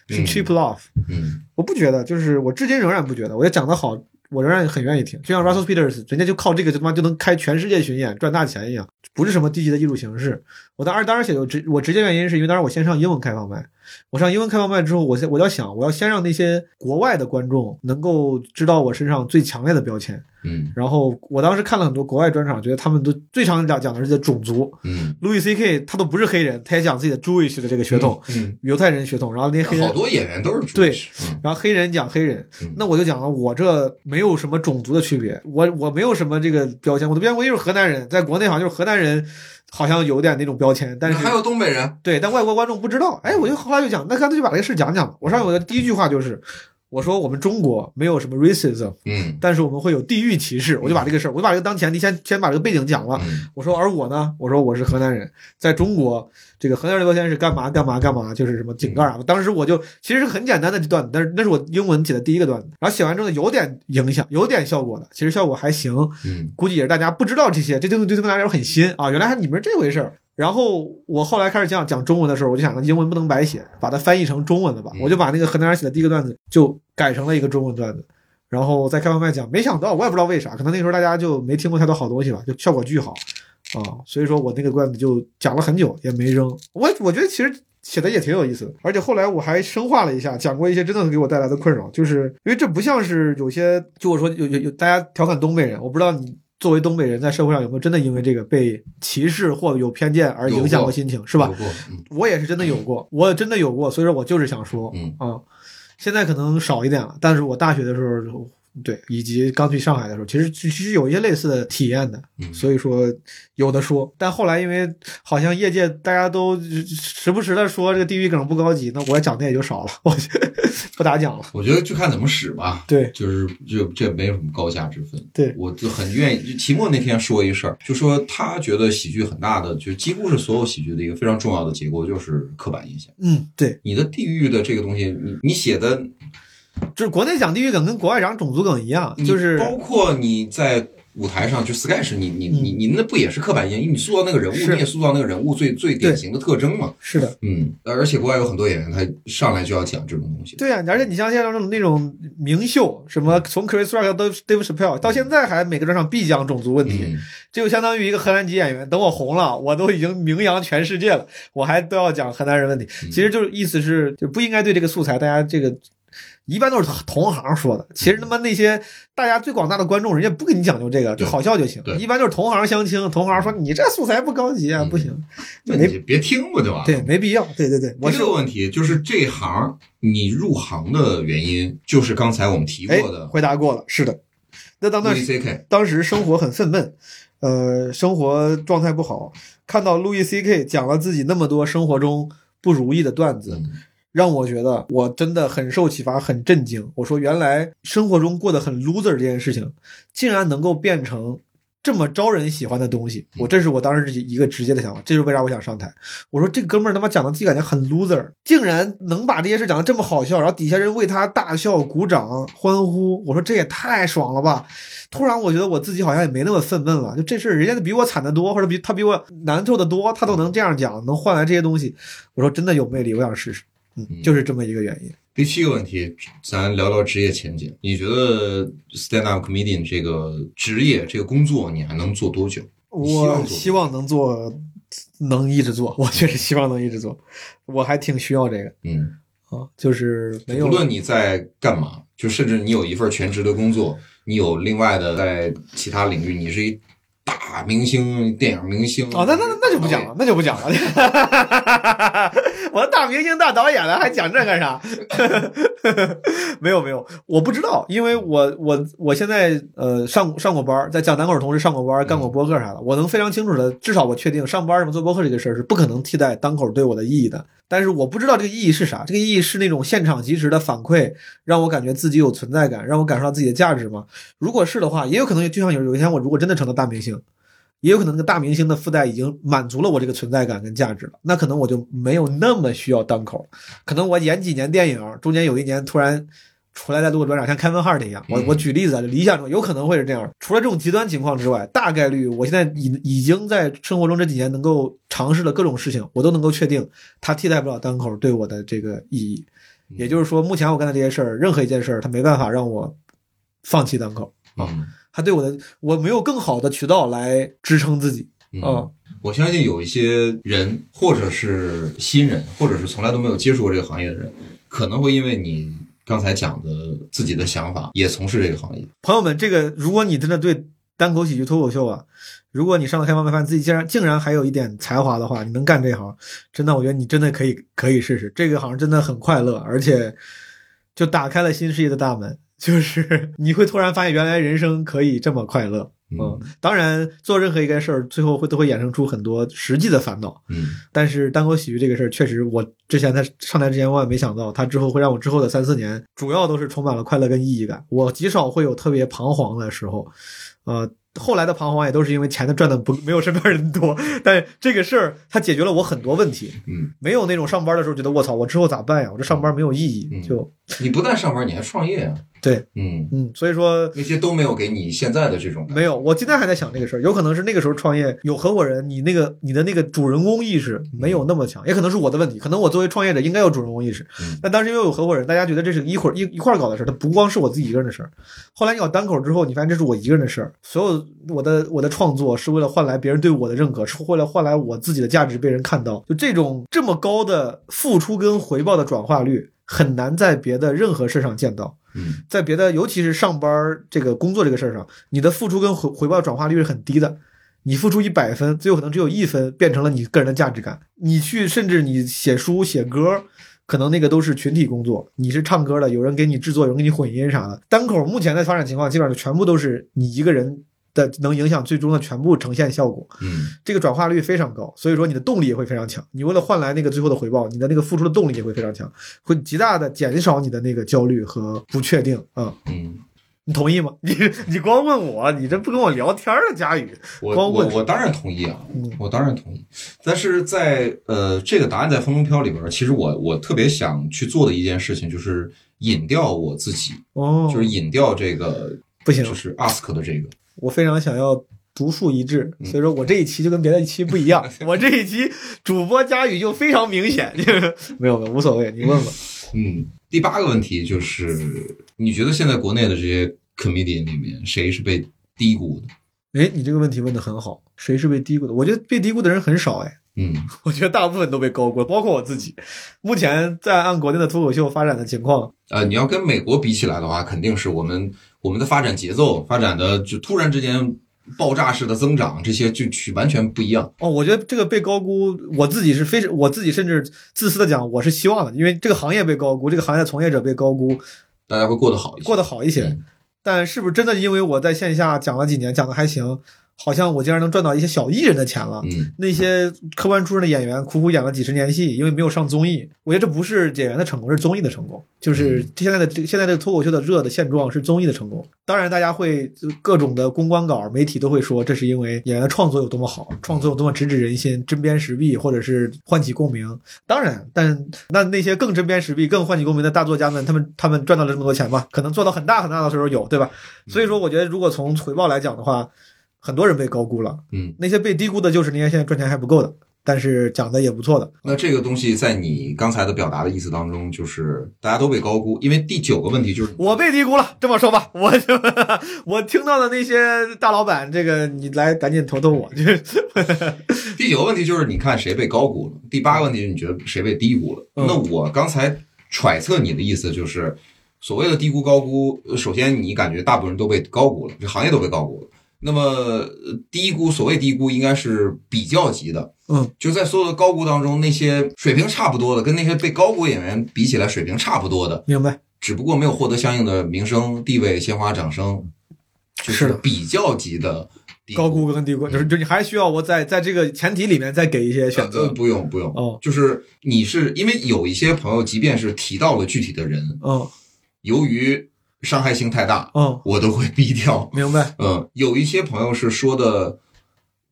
是嗯 cheap love，、嗯我不觉得，就是我至今仍然不觉得，我觉得讲的好，我仍然很愿意听。就像 Russell Peters，人家就靠这个就他妈就能开全世界巡演赚大钱一样，不是什么低级的艺术形式。我当时当时写的直我直接原因是因为当时我先上英文开放麦，我上英文开放麦之后，我先我要想我要先让那些国外的观众能够知道我身上最强烈的标签。嗯然后我当时看了很多国外专场，觉得他们都最常讲讲的是这种族。嗯，Louis C.K. 他都不是黑人，他也讲自己的 Jewish 的这个血统，嗯，犹太人血统。然后那些黑人好多演员都是对嗯然后黑人讲黑人嗯，那我就讲了，我这没有什么种族的区别，我我没有什么这个标签，我的标签我就是河南人，在国内好像就是河南人，好像有点那种标签，但是还有东北人，对，但外国观众不知道，哎，我就后来就讲，那干脆就把这个事讲讲吧。我上我的第一句话就是，我说我们中国没有什么 racism，嗯。但是我们会有地域歧视，我就把这个事儿，我就把这个当前提，先先把这个背景讲了。嗯。我说，而我呢，我说我是河南人，在中国，这个河南人的标签是干嘛干嘛干嘛，就是什么井盖啊。当时我就其实是很简单的段子，但是那是我英文写的第一个段子，然后写完之后呢，有点影响，有点效果的，其实效果还行，嗯。估计也是大家不知道这些，这东西对他们来说很新啊，原来还你们是这回事儿。然后我后来开始讲讲中文的时候，我就想，英文不能白写，把它翻译成中文的吧。嗯我就把那个河南人写的第一个段子就改成了一个中文段子，然后在开放麦讲，没想到我也不知道为啥，可能那时候大家就没听过太多好东西吧，就效果巨好啊，所以说我那个段子就讲了很久也没扔。我我觉得其实写的也挺有意思的，而且后来我还深化了一下，讲过一些真的给我带来的困扰，就是因为这不像是有些，就我说有有有大家调侃东北人，我不知道你。作为东北人，在社会上有没有真的因为这个被歧视或者有偏见而影响过心情，是吧？我也是真的有过，我真的有过，所以说我就是想说，嗯。啊，现在可能少一点了，但是我大学的时候，对，以及刚去上海的时候，其实其实有一些类似的体验的，嗯所以说有的说，但后来因为好像业界大家都时不时的说这个地域梗不高级，那我讲的也就少了，我就不打讲了。我觉得就看怎么使吧。对就是就这没有什么高下之分。对我就很愿意。就齐墨那天说一事儿，就说他觉得喜剧很大的，就几乎是所有喜剧的一个非常重要的结构，就是刻板印象。嗯，对，你的地域的这个东西，你你写的就是国内讲地域梗跟国外讲种族梗一样，就是包括你在舞台上，就 sketch，你你你嗯你那不也是刻板印象？因为你塑造那个人物，你也塑造那个人物最最典型的特征嘛。是的。嗯，而且国外有很多演员，他上来就要讲这种东西。对呀、而且你像现在那种那种名秀，什么从 Chris Rock 到 Dave Chappelle，到现在还每个专场必讲种族问题，嗯，这就相当于一个荷兰籍演员，等我红了，我都已经名扬全世界了，我还都要讲河南人问题。嗯其实就是意思是，就不应该对这个素材，大家这个一般都是同行说的。其实他妈那些大家最广大的观众，人家不跟你讲究这个，就好笑就行对。一般就是同行相亲，同行说你这素材不高级啊，嗯不行，那你别听不就完了？对，没必要。对对对，我是第六个问题就是这行你入行的原因，就是刚才我们提哎过的回答过了，是的。那当段 Louis C.K. 当时生活很愤懑，呃，生活状态不好，看到路易 C K 讲了自己那么多生活中不如意的段子，嗯让我觉得我真的很受启发，很震惊。我说，原来生活中过得很 loser 这件事情，竟然能够变成这么招人喜欢的东西，我这是我当时一个直接的想法，这就是为啥我想上台。我说这哥们儿他妈讲的自己感觉很 loser，竟然能把这些事讲的这么好笑，然后底下人为他大笑、鼓掌、欢呼，我说这也太爽了吧！突然我觉得我自己好像也没那么愤懑了，就这事儿人家比我惨得多，或者比他比我难受的多，他都能这样讲，能换来这些东西，我说真的有魅力，我想试试。嗯，就是这么一个原因。第七个问题，咱聊聊职业前景。你觉得 stand up comedian 这个职业、这个工作，你还能做多久？我希望能做，能一直做。我确实希望能一直做，我还挺需要这个。嗯，啊，就是没有。无论你在干嘛，就甚至你有一份全职的工作，你有另外的在其他领域，你是一。大明星、电影明星哦，那那那那就不讲了，那就不讲了。我大明星、大导演了，还讲这干啥？没有没有，我不知道，因为我我我现在呃上上过班，在讲单口同时上过班，干过播客啥的，我能非常清楚的，至少我确定上班什么做播客这个事儿是不可能替代单口对我的意义的。但是我不知道这个意义是啥，这个意义是那种现场及时的反馈，让我感觉自己有存在感，让我感受到自己的价值吗？如果是的话，也有可能就像有有一天我如果真的成了大明星，也有可能那个大明星的附带已经满足了我这个存在感跟价值了，那可能我就没有那么需要单口，可能我演几年电影，中间有一年突然。出来再录个专场，像 Kevin Hart 一样。我我举例子啊，理想中有可能会是这样。除了这种极端情况之外，大概率我现在已已经在生活中这几年能够尝试了各种事情，我都能够确定它替代不了单口对我的这个意义。也就是说，目前我干的这些事儿，任何一件事儿，它没办法让我放弃单口啊。它对我的，我没有更好的渠道来支撑自己啊。我相信有一些人，或者是新人，或者是从来都没有接触过这个行业的人，可能会因为你。刚才讲的自己的想法，也从事这个行业。朋友们，这个如果你真的对单口喜剧脱口秀啊，如果你上了开放麦，发现自己竟然竟然还有一点才华的话，你能干这行，真的，我觉得你真的可以可以试试这个行，真的很快乐，而且就打开了新世界的大门，就是 你会突然发现原来人生可以这么快乐。嗯，当然，做任何一件事儿，最后会都会衍生出很多实际的烦恼。嗯，但是单口喜剧这个事儿，确实，我之前在上台之前，万万没想到，它之后会让我之后的三四年，主要都是充满了快乐跟意义感。我极少会有特别彷徨的时候，呃。后来的彷徨也都是因为钱的赚的不没有身边人多，但这个事儿它解决了我很多问题。嗯，没有那种上班的时候觉得我操，我之后咋办呀？我这上班没有意义。就 你不但上班，你还创业啊？对，嗯嗯，所以说那些都没有给你现在的这种没有。我今天还在想这个事儿，有可能是那个时候创业有合伙人，你那个你的那个主人公意识没有那么强，也可能是我的问题。可能我作为创业者应该有主人公意识，但当时因为有合伙人，大家觉得这是一会儿一一块搞的事儿，它不光是我自己一个人的事儿。后来你搞单口之后，你发现这是我一个人的事儿，所有我的我的。创作是为了换来别人对我的认可，是为了换来我自己的价值被人看到。就这种这么高的付出跟回报的转化率，很难在别的任何事上见到。嗯，在别的，尤其是上班这个工作这个事儿上，你的付出跟回回报转化率是很低的。你付出一百分，最有可能只有一分变成了你个人的价值感。你去，甚至你写书写歌，可能那个都是群体工作。你是唱歌的，有人给你制作，有人给你混音啥的。单口目前的发展情况，基本上全部都是你一个人。的能影响最终的全部呈现效果，嗯，这个转化率非常高，所以说你的动力也会非常强。你为了换来那个最后的回报，你的那个付出的动力也会非常强，会极大的减少你的那个焦虑和不确定啊。嗯，你同意吗？你你光问我，你这不跟我聊天啊佳宇，我我我当然同意啊，我当然同意。但是在呃这个答案在风中飘里边，其实我我特别想去做的一件事情就是引掉我自己，哦，就是引掉这个不行，就是 ask 的这个。我非常想要独树一帜，所以说我这一期就跟别的一期不一样。我这一期主播佳宇就非常明显，没有没有无所谓，你问吧。嗯，第八个问题就是，你觉得现在国内的这些 comedian 里面，谁是被低估的？哎，你这个问题问的很好，谁是被低估的？我觉得被低估的人很少，哎。嗯，我觉得大部分都被高估，包括我自己。目前在按国内的脱口秀发展的情况，呃，你要跟美国比起来的话，肯定是我们。我们的发展节奏发展的就突然之间爆炸式的增长，这些就去完全不一样哦。我觉得这个被高估，我自己是非常，我自己甚至自私的讲，我是希望的，因为这个行业被高估，这个行业的从业者被高估，大家会过得好一些，过得好一些。但是不是真的因为我在线下讲了几年，讲的还行，好像我竟然能赚到一些小艺人的钱了。嗯那些科班出身的演员苦苦演了几十年戏，因为没有上综艺，我觉得这不是演员的成功，是综艺的成功。就是现在的这现在这个脱口秀的热的现状是综艺的成功。当然，大家会各种的公关稿、媒体都会说，这是因为演员的创作有多么好，创作有多么直指人心、针砭时弊，或者是唤起共鸣。当然，但那那些更针砭时弊、更唤起共鸣的大作家们，他们他们赚到了这么多钱吗？可能做到很大很大的时候有，对吧？所以说，我觉得如果从回报来讲的话，很多人被高估了。嗯，那些被低估的就是那些现在赚钱还不够的，但是讲的也不错的。那这个东西在你刚才的表达的意思当中，就是大家都被高估，因为第九个问题就是我被低估了，这么说吧，我就 我听到的那些大老板，这个你来赶紧投投我，就是 第九个问题就是你看谁被高估了，第八个问题是你觉得谁被低估了。嗯那我刚才揣测你的意思就是，所谓的低估高估，呃首先你感觉大部分人都被高估了，这行业都被高估了。那么呃低估，所谓低估应该是比较级的，嗯，就在所有的高估当中，那些水平差不多的，跟那些被高估演员比起来水平差不多的，明白？只不过没有获得相应的名声、地位、鲜花、掌声，就是比较级的高估跟低估，就是就你还需要我在在这个前提里面再给一些选呃，择。不用不用，哦，就是你是因为有一些朋友，即便是提到了具体的人，嗯由于伤害性太大，嗯，我都会逼掉。明白。嗯，有一些朋友是说的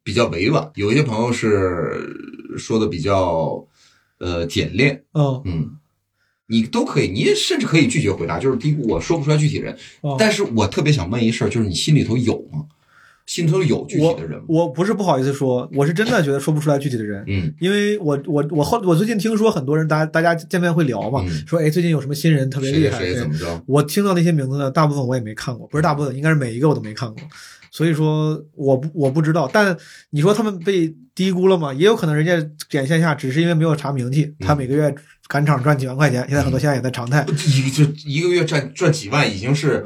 比较委婉，有一些朋友是说的比较呃简练。嗯嗯，你都可以，你也甚至可以拒绝回答，就是低估我说不出来具体人。哦但是我特别想问一事儿，就是你心里头有吗？心里头有具体的人吗？我不是不好意思说，我是真的觉得说不出来具体的人。嗯因为我我我后我最近听说很多人大家大家见面会聊嘛，嗯说哎最近有什么新人特别厉害，谁谁怎么着？我听到那些名字呢，大部分我也没看过，不是大部分，应该是每一个我都没看过，所以说我不我不知道。但你说他们被低估了吗？也有可能人家点线下只是因为没有啥名气，他每个月赶场赚几万块钱，现在很多线下也在常态。一个就一个月赚赚几万，已经是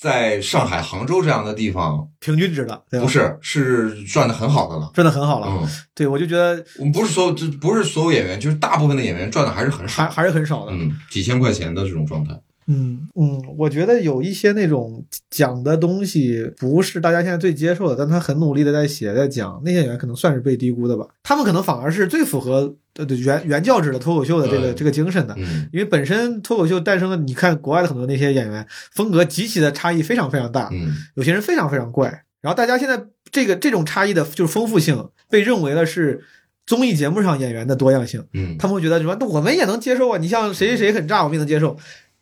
在上海、杭州这样的地方，平均值了，对吧？不是是赚的很好的了。赚的很好了。嗯，对，我就觉得我们不是所有，这不是所有演员，就是大部分的演员赚的还是很少还，还是很少的。嗯，几千块钱的这种状态。嗯嗯，我觉得有一些那种讲的东西不是大家现在最接受的，但他很努力的在写在讲，那些演员可能算是被低估的吧。他们可能反而是最符合呃原原教旨的脱口秀的这个对这个精神的。嗯因为本身脱口秀诞生的，你看国外的很多那些演员风格极其的差异非常非常大，嗯有些人非常非常怪。然后大家现在这个这种差异的就是丰富性，被认为了是综艺节目上演员的多样性。嗯，他们会觉得什么，那我们也能接受啊。你像谁谁谁很炸，我们也能接受；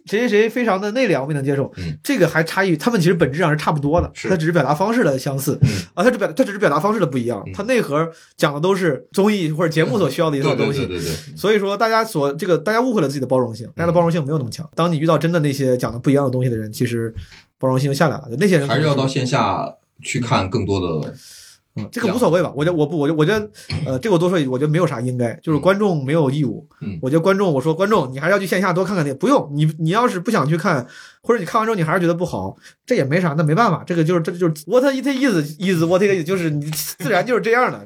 谁谁谁非常的内敛，我们也能接受。嗯，这个还差异，他们其实本质上是差不多的，是它只是表达方式的相似。嗯啊，他只表他只是表达方式的不一样，嗯它内核讲的都是综艺或者节目所需要的一套东西。对对对对，所以说，大家所这个大家误会了自己的包容性，大家的包容性没有那么强。当你遇到真的那些讲的不一样的东西的人，其实包容性就下来了。那些人还是要到线下去看更多的。嗯，这个无所谓吧？我觉得我不，我就我觉得，呃，这个我多说一句，我觉得没有啥应该，就是观众没有义务。嗯我觉得观众，我说观众，你还是要去线下多看看那，不用你，你要是不想去看，或者你看完之后你还是觉得不好，这也没啥，那没办法，这个就是这就是 what it is is what it is，就是你 自然就是这样的。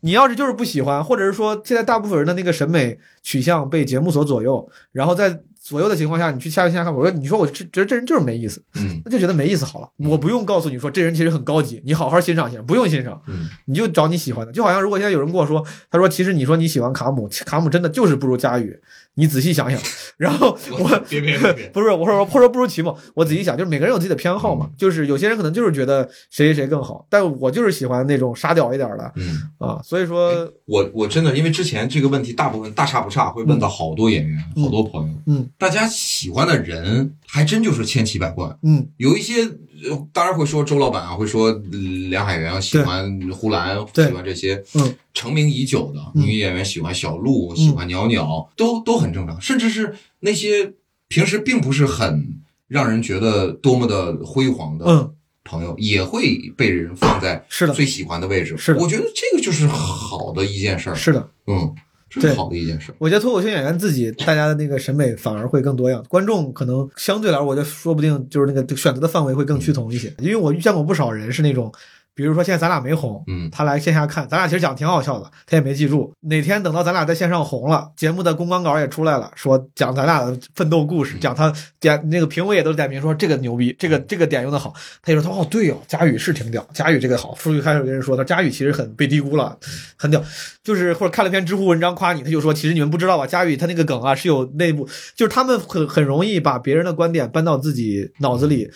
你要是就是不喜欢，或者是说现在大部分人的那个审美取向被节目所左右，然后在左右的情况下，你去下线下看，我说你说我这觉得这人就是没意思，嗯那就觉得没意思好了。我不用告诉你说这人其实很高级，你好好欣赏一下，不用欣赏。嗯你就找你喜欢的，就好像如果现在有人跟我说，他说其实你说你喜欢卡姆，卡姆真的就是不如佳宇，你仔细想想，然后我别别别别，不是我说或者说不如齐梦，我仔细想，就是每个人有自己的偏好嘛，就是有些人可能就是觉得谁谁谁更好，但我就是喜欢那种沙雕一点的嗯，啊，所以说我我真的因为之前这个问题大部分大差不差，会问到好多演员、嗯好多朋友，嗯。大家喜欢的人还真就是千奇百怪。嗯。有一些呃当然会说周老板啊，会说呃梁海源啊喜欢呼兰，喜欢这些嗯。成名已久的嗯。女演员，喜欢小鹿，喜欢袅袅，都都很正常。甚至是那些平时并不是很让人觉得多么的辉煌的嗯。朋友，也会被人放在是的。最喜欢的位置。是的。我觉得这个就是好的一件事儿。是的，嗯，这是对好的一件事。我觉得脱口秀演员自己大家的那个审美反而会更多样，观众可能相对来说，我觉得说不定就是那个选择的范围会更趋同一些，因为我遇见过不少人是那种比如说现在咱俩没红，嗯他来线下看，咱俩其实讲挺好笑的，他也没记住。哪天等到咱俩在线上红了，节目的公关稿也出来了，说讲咱俩的奋斗故事，讲他点那个评委也都点名说这个牛逼，这个这个点用的好。他就说他哦对哦，佳宇是挺屌，佳宇这个好。数据开始跟人说他佳宇其实很被低估了，很屌。就是或者看了篇知乎文章夸你，他就说其实你们不知道吧，佳宇他那个梗啊是有内部，就是他们很很容易把别人的观点搬到自己脑子里。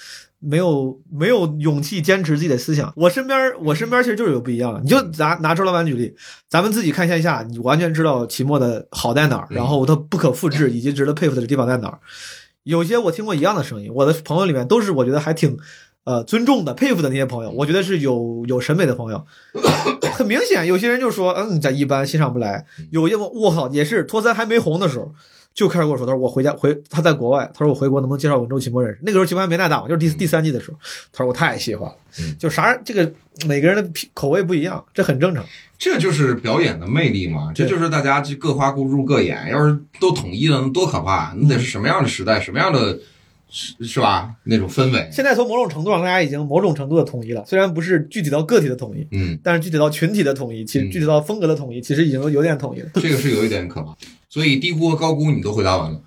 没有没有勇气坚持自己的思想。我身边我身边其实就是有不一样的。你就拿拿周老板举例，咱们自己看线下，你完全知道期末的好在哪儿，然后它不可复制 以及值得佩服的地方在哪儿。有些我听过一样的声音，我的朋友里面都是我觉得还挺呃尊重的、佩服的那些朋友，我觉得是有有审美的朋友。很明显，有些人就说，嗯，咱一般欣赏不来。有些我我靠，也是托三还没红的时候。就开始跟我说，他说我回家回他在国外，他说我回国能不能介绍文州期末认识？那个时候期末还没那大嘛，就是第第三季的时候，他说我太喜欢了，嗯就啥这个每个人的品口味不一样，这很正常。这就是表演的魅力嘛，这就是大家就各花入入各眼。要是都统一了，那多可怕！那得是什么样的时代，什么样的，是是吧？那种氛围。现在从某种程度上，大家已经某种程度的统一了，虽然不是具体到个体的统一，嗯，但是具体到群体的统一，其实嗯具体到风格的统一，其实已经有点统一了。这个是有一点可怕。所以低估和高估你都回答完了，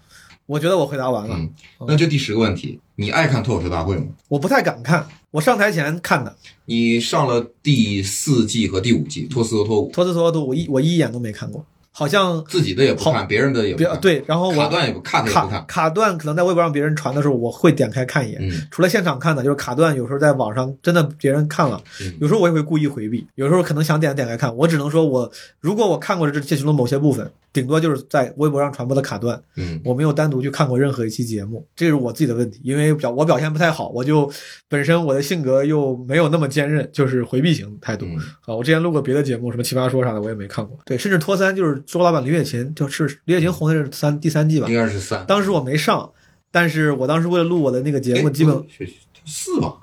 我觉得我回答完了，嗯，那就第十个问题，你爱看脱口秀大会吗？我不太敢看，我上台前看的，你上了第四季和第五季，托四和托五，托斯托五我一我一眼都没看过，好像自己的也不看，别人的也不看，对，然后我卡段也不不卡看，卡段可能在微博上别人传的时候，我会点开看一眼。嗯除了现场看的，就是卡段，有时候在网上真的别人看了，嗯有时候我也会故意回避，有时候可能想点点开看。我只能说我如果我看过这这其中某些部分，顶多就是在微博上传播的卡段，嗯我没有单独去看过任何一期节目，这是我自己的问题，因为表我表现不太好，我就本身我的性格又没有那么坚韧，就是回避型态度。嗯啊，我之前录过别的节目，什么奇葩说啥的，我也没看过。对，甚至托三就是周老板李雪琴，就是李雪琴红的是三第三季吧应，该是三，当时我没上，但是我当时为了录我的那个节目，哎基本四吧？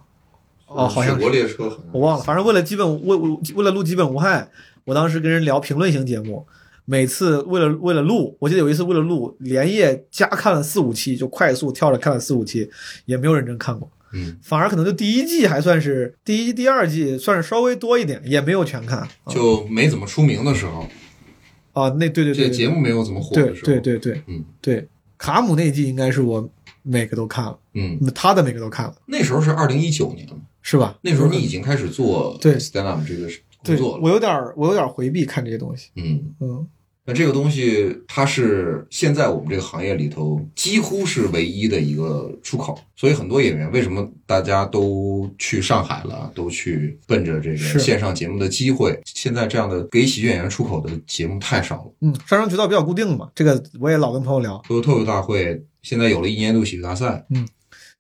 哦好像是雪国列车我忘了，反正为了基本为为为了录基本无害，我当时跟人聊评论型节目，每次为了为了录，我记得有一次为了录，连夜加看了四五期，就快速跳着看了四五期，也没有认真看过，嗯，反而可能就第一季还算是第一、第二季算是稍微多一点，也没有全看。啊就没怎么出名的时候，啊，那对对对，这节目没有怎么火对的时候，对对对嗯对，卡姆那季应该是我每个都看了，嗯，他的每个都看了，那时候是二零一九年，是吧？那时候你已经开始做对 stand up 这个工对作了，我有点儿我有点回避看这些东西，嗯。嗯。那这个东西，它是现在我们这个行业里头几乎是唯一的一个出口，所以很多演员为什么大家都去上海了，都去奔着这个线上节目的机会？现在这样的给喜剧演员出口的节目太少了。嗯，上升渠道比较固定嘛，这个我也老跟朋友聊。脱脱口大会现在有了一年度喜剧大赛，嗯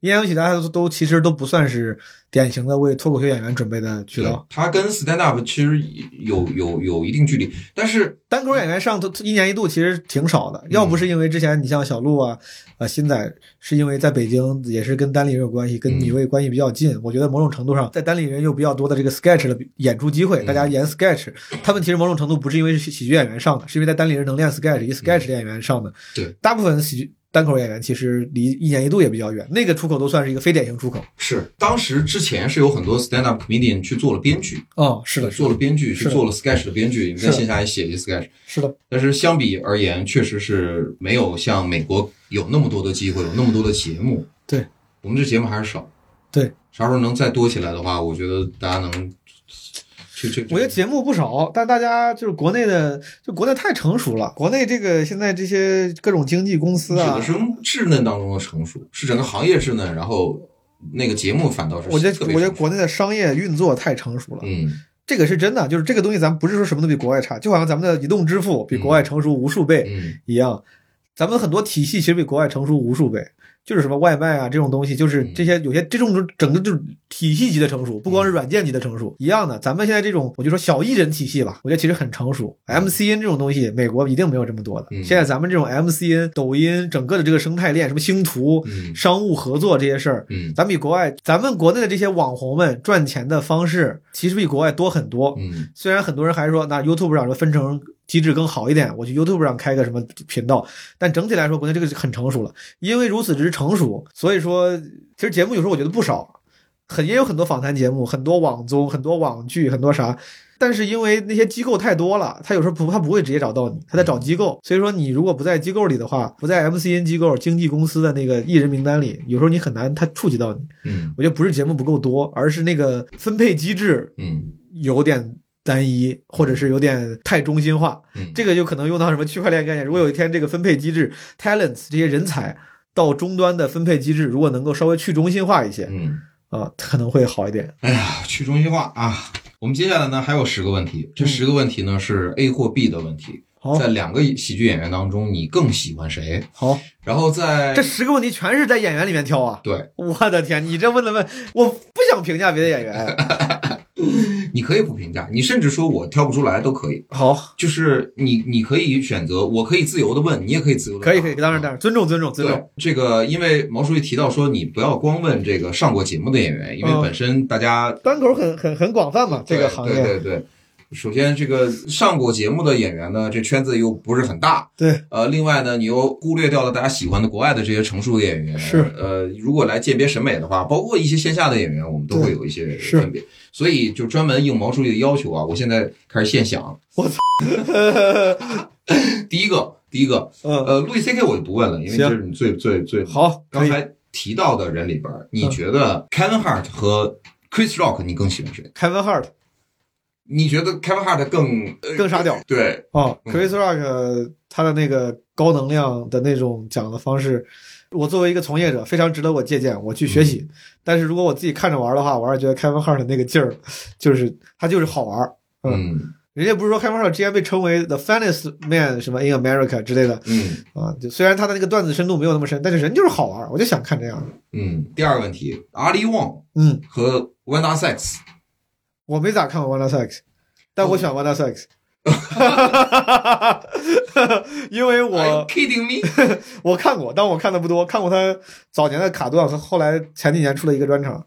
一年度喜剧，大赛都都其实都不算是典型的为脱口秀演员准备的渠道。，它跟 stand up 其实有有有一定距离，但是单口演员上都一年一度其实挺少的，要不是因为之前你像小鹿啊、呃新仔，是因为在北京也是跟单立人有关系，跟米未关系比较近。我觉得某种程度上，在单立人有比较多的这个 sketch 的演出机会，大家演 sketch，他们其实某种程度不是因为是喜剧演员上的，是因为在单立人能练 sketch，以 sketch 的演员上的。对，大部分喜剧单口演员其实离一年一度也比较远，那个出口都算是一个非典型出口。是当时之前是有很多 stand up comedian 去做了编剧，哦，是的，做了编剧，是做了 sketch 的编剧，你在线下也写一些 sketch。是的，但是相比而言，确实是没有像美国有那么多的机会，有那么多的节目。对，我们这节目还是少。对，啥时候能再多起来的话，我觉得大家能我觉得节目不少，但大家就是国内的，就国内太成熟了。国内这个现在这些各种经纪公司啊稚嫩当中的成熟，是整个行业稚嫩，然后那个节目反倒是我觉得我觉得国内的商业运作太成熟了，嗯这个是真的。就是这个东西，咱们不是说什么都比国外差，就好像咱们的移动支付比国外成熟无数倍嗯一样，咱们很多体系其实比国外成熟无数倍。就是什么外卖啊这种东西，就是嗯这些有些这种整个就是体系级的成熟，不光是软件级的成熟，一样的。咱们现在这种我就说小艺人体系吧，我觉得其实很成熟。MCN 这种东西，美国一定没有这么多的。嗯现在咱们这种 MCN、抖音整个的这个生态链，什么星图、嗯商务合作这些事儿，嗯咱比国外，咱们国内的这些网红们赚钱的方式，其实比国外多很多。嗯虽然很多人还说，那 YouTube 上说分成机制更好一点，我去 YouTube 上开个什么频道，但整体来说，国内这个很成熟了。因为如此之成熟，所以说，其实节目有时候我觉得不少，很也有很多访谈节目，很多网综，很多网剧，很多啥。但是因为那些机构太多了，他有时候不他不会直接找到你，他在找机构。所以说你如果不在机构里的话，不在 MCN 机构经纪公司的那个艺人名单里，有时候你很难他触及到你。嗯我觉得不是节目不够多，而是那个分配机制嗯有点单一，或者是有点太中心化。嗯，这个就可能用到什么区块链概念。如果有一天这个分配机制 talents 这些人才到终端的分配机制，如果能够稍微去中心化一些嗯，啊，可能会好一点。哎呀，去中心化啊！我们接下来呢还有十个问题，这十个问题呢是 A 或 B 的问题。好在两个喜剧演员当中，你更喜欢谁？好，然后在这十个问题全是在演员里面挑啊！对，我的天，你这问的问，我不想评价别的演员。你可以不评价，你甚至说我挑不出来都可以。好，就是你，你可以选择，我可以自由的问，你也可以自由的。可以可以，当然当然，尊重尊重尊对重。这个，因为毛书记提到说，你不要光问这个上过节目的演员，因为嗯本身大家单口很很很广泛嘛，这个对行业。对对对。首先，这个上过节目的演员呢，这圈子又不是很大。对呃，另外呢，你又忽略掉了大家喜欢的国外的这些成熟的演员。是呃，如果来鉴别审美的话，包括一些线下的演员，我们都会有一些是分别。所以，就专门应毛书记的要求啊，我现在开始现想。我操！第一个，第一个，嗯，呃，路易 C K 我就不问了，因为这是你最最最好，刚才提到的人里边，你嗯觉得 Kevin Hart 和 Chris Rock 你更喜欢谁？Kevin Hart 你觉得 Kevin Hart 更呃更沙雕对，哦嗯，Chris Rock 他的那个高能量的那种讲的方式，我作为一个从业者非常值得我借鉴，我去学习。但是如果我自己看着玩的话，我还是觉得 Kevin Hart 那个劲儿，就是他就是好玩。嗯人家不是说 Kevin Hart 之前被称为 the funniest man 什么 in America 之类的嗯啊，就虽然他的那个段子深度没有那么深，但是人就是好玩，我就想看这样的。嗯。第二个问题，阿里旺嗯，和 Wanda Sykes，我没咋看过 Wanda Sykes，但我喜欢 Wanda Sykes，因为 Are you 我 kidding me？我看过，但我看的不多，看过他早年的卡段和后来前几年出了一个专场。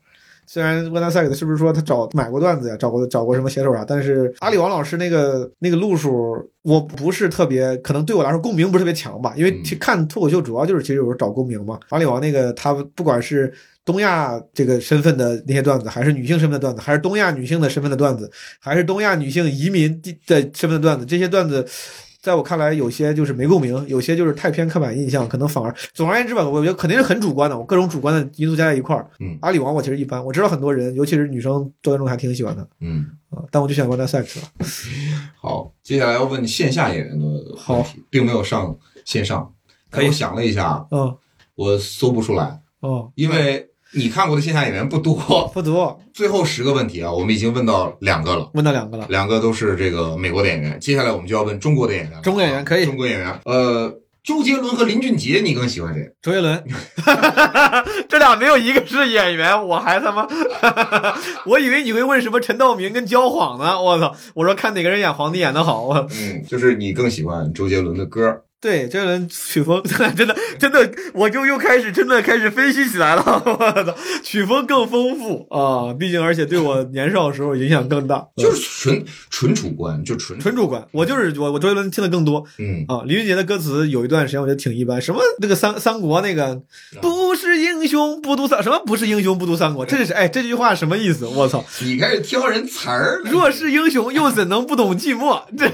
虽然 Wanda Sykes 是不是说他找买过段子呀，找过找过什么写手啥，但是阿里王老师那个那个路数，我不是特别，可能对我来说共鸣不是特别强吧，因为嗯去看脱口秀主要就是其实有时候找共鸣嘛。阿里王那个他不管是东亚这个身份的那些段子，还是女性身份的段子，还是东亚女性的身份的段子，还是东亚女性移民的的身份的段子，这些段子。在我看来，有些就是没共鸣，有些就是太偏刻板印象，可能反而总而言之吧，我觉得肯定是很主观的，我各种主观的因素加在一块儿。嗯阿里王我其实一般，我知道很多人，尤其是女生周观众还挺喜欢的嗯，啊，但我就喜欢 Sykes 了。好，接下来要问线下演员的问题，并没有上线上。可以我想了一下，嗯我搜不出来，哦，因为你看过的线下演员不多。不多，最后十个问题啊，我们已经问到两个了。问到两个了。两个都是这个美国的演员，接下来我们就要问中国的演员。中国演员可以中国演员，呃，周杰伦和林俊杰，你更喜欢谁？周杰伦，这俩没有一个是演员，我还他妈，我以为你会问什么陈道明跟焦晃呢，我操！我说看哪个人演皇帝演的好，我嗯，就是你更喜欢周杰伦的歌。对，周杰伦曲风真的真的，我就又开始真的开始分析起来了，我操，曲风更丰富啊，毕竟而且对我年少时候影响更大，就是纯纯主观，就纯纯主观，我就是我我周杰伦听的更多嗯啊。林俊杰的歌词有一段时间我觉得挺一般，什么那个三三国那个不是英雄不读三，什么不是英雄不读三国，这是哎这句话什么意思？我操！你开始挑人词儿了。若是英雄，又怎能不懂寂寞？这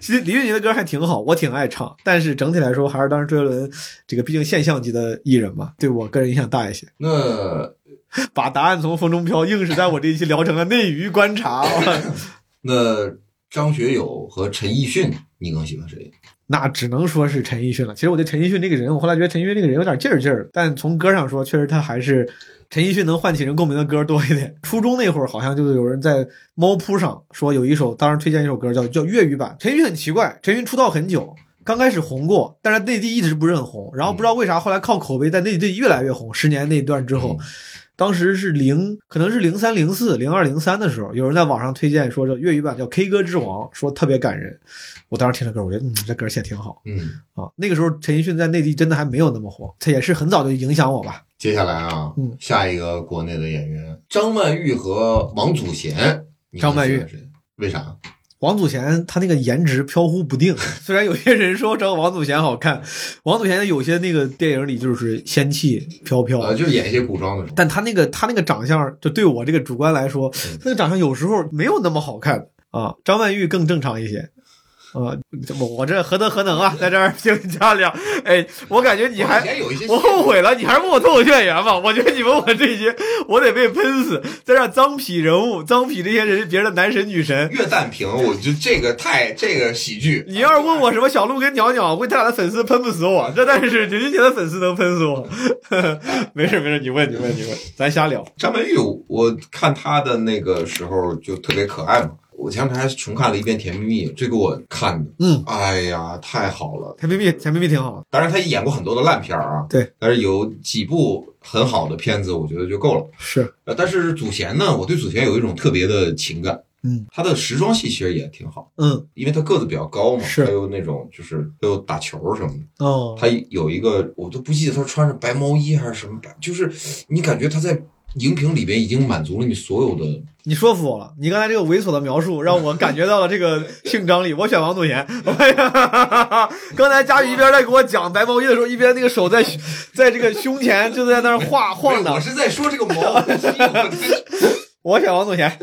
其 实李俊杰的歌还挺好，我挺爱唱，但是整体来说，还是当时周杰伦这个毕竟现象级的艺人嘛，对我个人影响大一些。那 把答案从风中飘，硬是在我这一期聊成了内娱观察。那张学友和陈奕迅，你更喜欢谁？那只能说是陈奕迅了。其实我对陈奕迅这个人，我后来觉得陈奕迅这个人有点劲儿劲儿，但从歌上说，确实他还是陈奕迅能唤起人共鸣的歌多一点。初中那会儿，好像就是有人在猫扑上说有一首，当时推荐一首歌叫叫粤语版。陈奕迅很奇怪，陈奕迅出道很久。刚开始红过，但是内地一直不是很红，然后不知道为啥后来靠口碑在内地越来越红。十年那一段之后，当时是零，可能是零三、零四、零二、零三的时候，有人在网上推荐说这粤语版叫《K 歌之王》，说特别感人。我当时听了歌，我觉得嗯，这歌写得挺好嗯，啊。那个时候陈奕迅在内地真的还没有那么火，他也是很早就影响我吧。接下来啊，嗯下一个国内的演员张曼玉和王祖贤，张曼玉？为啥？王祖贤他那个颜值飘忽不定，虽然有些人说找王祖贤好看，王祖贤有些那个电影里就是仙气飘飘，呃，就是演一些古装的时候。但他那个他那个长相，就对我这个主观来说，他那个长相有时候没有那么好看啊。张曼玉更正常一些。啊，我我这何德何能啊，在这儿评价两，哎，我感觉你还我后悔了，你还是问我脱口秀演员吧。我觉得你问我这些，我得被喷死，在这儿脏痞人物，脏痞这些人别人的男神女神。岳淡平，我就这个太这个喜剧。你要是问我什么小鹿跟鸟鸟，估计他俩的粉丝喷不死我，这但是林俊杰的粉丝能喷死我。没事没事，你问你问你问，咱瞎聊。张曼玉，我看她的那个时候就特别可爱嘛。我前两天还重看了一遍《甜蜜蜜》，这给我看的，嗯，哎呀，太好了！甜蜜蜜，甜蜜蜜挺好的。当然，他演过很多的烂片儿啊，对，但是有几部很好的片子，我觉得就够了。是，呃，但是祖贤呢，我对祖贤有一种特别的情感。嗯，他的时装戏其实也挺好，嗯，因为他个子比较高嘛，是还有那种就是还有打球什么的。哦，他有一个我都不记得他穿着白毛衣还是什么白，就是你感觉他在荧屏里边已经满足了你所有的。你说服我了，你刚才这个猥琐的描述让我感觉到了这个性张力。我选王祖贤。哎呀，刚才佳宇一边在给我讲白毛衣的时候，一边那个手在在这个胸前就在那儿画晃的。我是在说这个毛，我我选王祖贤。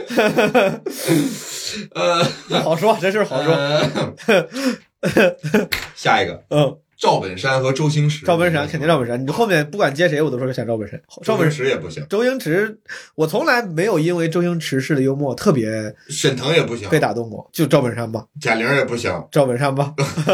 呃，好说，这事好说。呃下一个，嗯，赵本山和周星驰。赵本山肯定赵本山，你后面不管接谁，我都说像赵本山。赵周本星驰也不行，周星驰，我从来没有因为周星驰式的幽默特别沈腾也不行，被打动过，就赵本山吧。贾玲也不行。赵本山吧，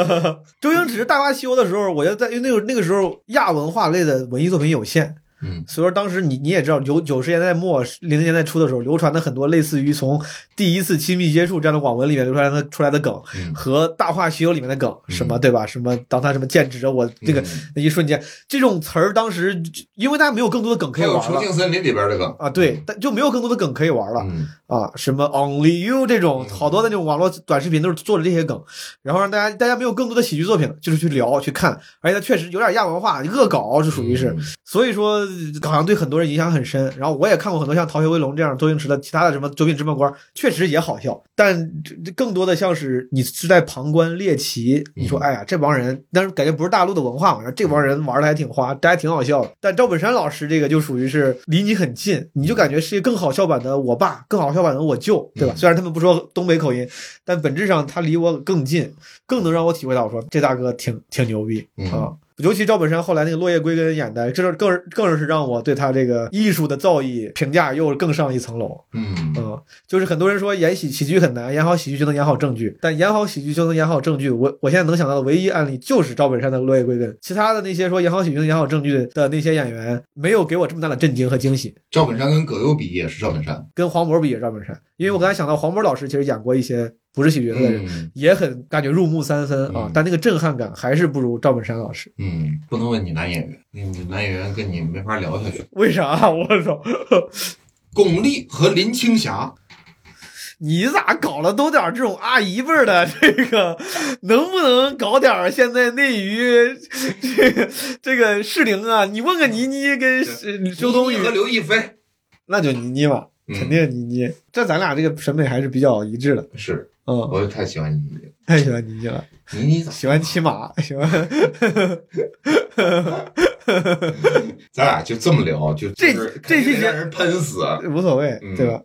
周星驰《大话西游》的时候，我觉得在因为那个那个时候亚文化类的文艺作品有限，嗯，所以说当时你你也知道，九九十年代末零零年代初的时候，流传的很多类似于从第一次亲密接触这样的网文里面流传的出来的梗，嗯。和《大话西游》里面的梗，嗯。什么对吧？什么当他什么剑指着我这个嗯那一瞬间，这种词儿当时因为大家没有更多的梗可《以玩了。重庆森林》里边的梗。啊，对，但就没有更多的梗可以玩了。嗯，啊，什么 Only You 这种嗯好多的那种网络短视频都是做的这些梗，然后让大家大家没有更多的喜剧作品，就是去聊去看，而且它确实有点亚文化恶搞，是属于是，嗯。所以说好像对很多人影响很深。然后我也看过很多像《逃学威龙》这样周星驰的其他的什么《九品芝麻官》，确实也好笑，但更多的像是你是在旁观猎奇，你说嗯。哎呀这帮人，但是感觉不是大陆的文化嘛，这帮人玩的还挺花，大家挺好笑的。但赵本山老师这个就属于是离你很近，你就感觉是一个更好笑版的我爸，更好笑版的我舅，对吧？嗯虽然他们不说东北口音，但本质上他离我更近，更能让我体会到我说这大哥挺挺牛逼嗯啊。尤其赵本山后来那个《落叶归根》演的，这是更是更是让我对他这个艺术的造诣评价又更上一层楼。嗯嗯，就是很多人说演喜喜剧很难，演好喜剧就能演好正剧，但演好喜剧就能演好正剧。我我现在能想到的唯一案例就是赵本山的《落叶归根》，其他的那些说演好喜剧能演好正剧的那些演员，没有给我这么大的震惊和惊喜。赵本山跟葛优比也是赵本山，跟黄渤比也是赵本山，因为我刚才想到黄渤老师其实演过一些不是喜剧的人，嗯也很感觉入木三分啊嗯，但那个震撼感还是不如赵本山老师。嗯，不能问你男演员，你男演员跟你没法聊下去。为啥？我操！巩俐和林青霞，你咋搞了都点儿这种阿姨辈儿的这个，能不能搞点现在内娱这个这个适龄啊？你问个倪妮跟呃周冬雨和刘亦菲那就倪妮吧，嗯肯定倪妮。这咱俩这个审美还是比较一致的。是，嗯，我就太喜欢倪妮了。太喜欢倪妮了，倪妮咋？喜欢骑马，喜欢 咱俩就这么聊，就这就是这期节肯定让人喷死。无所谓，嗯对吧？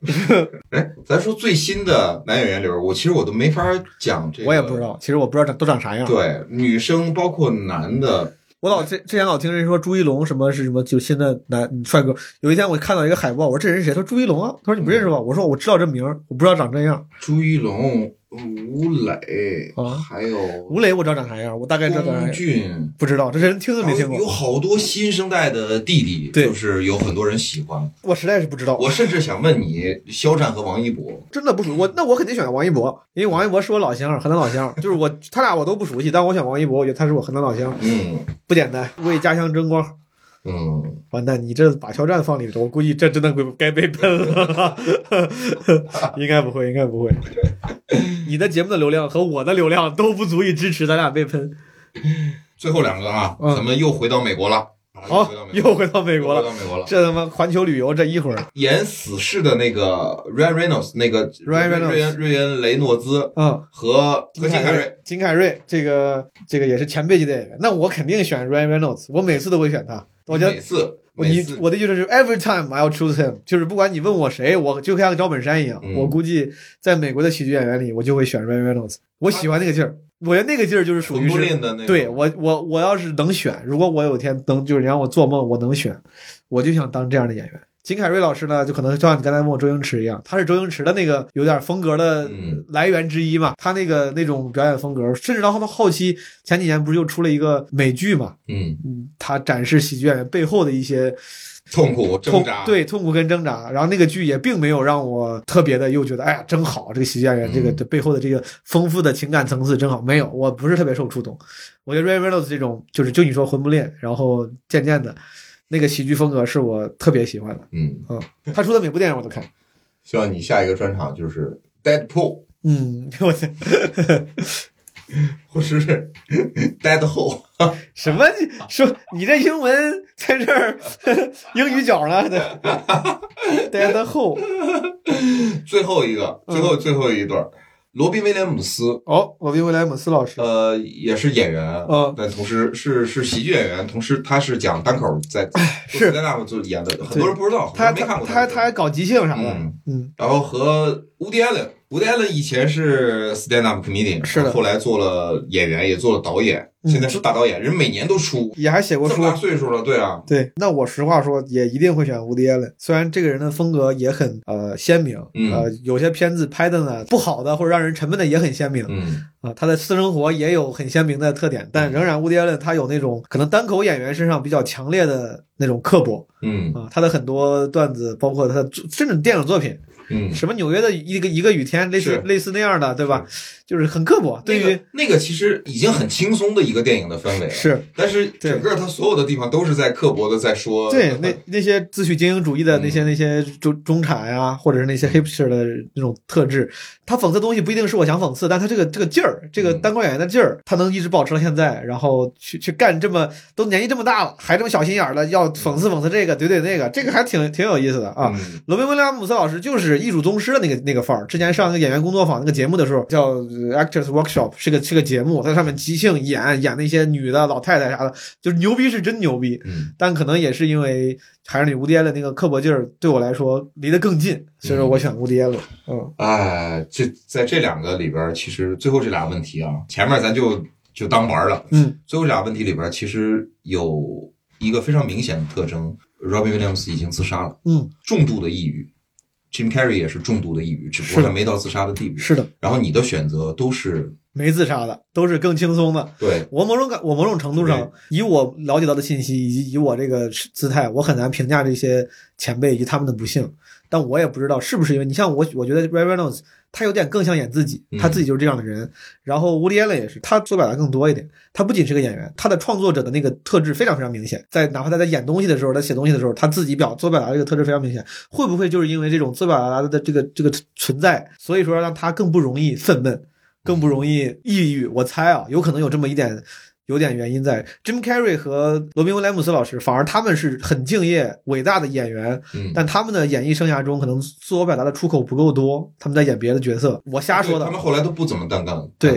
哎，咱说最新的男演员里边，我其实我都没法讲这个。我也不知。道，其实我不知道长都长啥样。对，女生包括男的，我老之之前老听人说朱一龙什么是什么，就现在男帅哥。有一天我看到一个海报，我说这人是谁？他说朱一龙啊。他说你不认识吧？我说我知道这名儿，我不知道长这样。朱一龙、吴磊，啊还有吴磊我知道长啥样，我大概知道长啥样。俊，不知道这人听都没听过有，好多新生代的弟弟，对就是有很多人喜欢。我实在是不知道。我甚至想问你，肖战和王一博，真的不熟，我那我肯定选王一博，因为王一博是我老乡，河南老乡，就是我他俩我都不熟悉，但我选王一博，我觉得他是我河南老乡，嗯不简单，为家乡争光。嗯，完蛋，你这把肖战放里头，我估计这真的该被喷了。应该不会，应该不会。你的节目的流量和我的流量都不足以支持咱俩被喷。最后两个啊，嗯咱们又回到美国了。好又回到美国又回了。到美国了。这他妈环球旅游这一会儿，演死侍的那个 Ryan Reynolds，那个 Ryan Reynolds 瑞恩瑞恩雷诺兹嗯，和和金凯瑞，瑞，金凯瑞这个这个也是前辈级的演员，那我肯定选 Ryan Reynolds，我每次都会选他。我觉得每次你我的意思是，every time I'll choose him，就是不管你问我谁，我就像赵本山一样，嗯我估计在美国的喜剧演员里，我就会选 Ryan Reynolds。我喜欢那个劲儿，我觉得那个劲儿就是属于是，对我我我要是能选，如果我有一天能就是你让我做梦，我能选，我就想当这样的演员。金凯瑞老师呢，就可能就像你刚才问我周星驰一样，他是周星驰的那个有点风格的嗯来源之一嘛。他那个那种表演风格，甚至到他后期前几年不是又出了一个美剧嘛，嗯嗯，他展示喜剧演员背后的一些痛苦挣扎，对痛苦跟挣扎。然后那个剧也并没有让我特别的又觉得哎呀真好，这个喜剧演员这个嗯这背后的这个丰富的情感层次真好。没有，我不是特别受触动。我觉得 Ryan Reynolds 这种就是就你说魂不吝，然后渐渐的那个喜剧风格是我特别喜欢的。嗯嗯，他出的每部电影我都看。希望你下一个专场就是 Deadpool 嗯，我操，或是 Dead Hole。什么？你说你这英文在这儿英语角呢？待的后最后一个，嗯最后最后一段，罗宾威廉姆斯，哦，罗宾威廉姆斯老师。呃，也是演员，嗯。但同时是是喜剧演员，同时他是讲单口在是。在那就演的，很多人不知道，他没看过他他他还搞即兴啥的，嗯。嗯，然后和乌迪艾伦，乌迪艾伦以前是 stand up comedian，是的后来做了演员，也做了导演，嗯现在是大导演，人每年都出，也还写过书这么。大岁数了，对啊，对，那我实话说，也一定会选伍迪·艾伦。虽然这个人的风格也很呃鲜明，嗯呃，有些片子拍的呢不好的或者让人沉闷的也很鲜明嗯啊。他的私生活也有很鲜明的特点，但仍然伍迪·艾伦他有那种可能单口演员身上比较强烈的那种刻薄嗯啊。他的很多段子，包括他的甚至电影作品，嗯，什么纽约的一个一个雨天，类似类似那样的，对吧？就是很刻薄，对于那个那个其实已经很轻松的一个电影的氛围了，是。但是整个他所有的地方都是在刻薄的在说，对，那那些自诩精英主义的嗯那些、那些中中产呀、或者是那些 hipster 的那种特质，他讽刺的东西不一定是我想讽刺，但他这个这个劲儿，这个嗯单口演员的劲儿，他能一直保持到现在，然后去去干这么都年纪这么大了，还这么小心眼儿的要讽刺讽刺这个怼怼那个，这个还挺挺有意思的啊。嗯罗宾威廉姆斯老师就是艺术宗师的那个那个范儿。之前上那个演员工作坊那个节目的时候，叫呃 Actors Workshop，是个是个节目，在上面即兴演演那些女的老太太啥的，就是牛逼是真牛逼。嗯但可能也是因为还是你吴爹的那个刻薄劲儿对我来说离得更近，所以说我选吴爹了。嗯，哎，这在这两个里边儿，其实最后这俩问题啊，前面咱就就当玩儿了。嗯，最后这俩问题里边儿，其实有一个非常明显的特征，Robin Williams 已经自杀了，嗯，重度的抑郁，Jim Carrey 也是重度的抑郁，只不过他没到自杀的地步。是的，然后你的选择都是没自杀的都是更轻松的。对，我某种感，我某种程度上，以我了解到的信息以及以我这个姿态，我很难评价这些前辈以及他们的不幸。但我也不知道是不是因为你像我，我觉得 Ryan Reynolds 他有点更像演自己，嗯他自己就是这样的人。然后 Woody Allen 也是，他做表达更多一点。他不仅是个演员，他的创作者的那个特质非常非常明显。在哪怕他在演东西的时候，他写东西的时候，他自己表做表达这个特质非常明显。会不会就是因为这种做表达的这个这个存在，所以说让他更不容易愤懑，更不容易抑郁？我猜啊，有可能有这么一点。有点原因在，Jim Carrey 和罗宾威廉姆斯老师，反而他们是很敬业、伟大的演员，嗯，但他们的演艺生涯中可能自我表达的出口不够多，他们在演别的角色。我瞎说的他，们后来都不怎么担当对。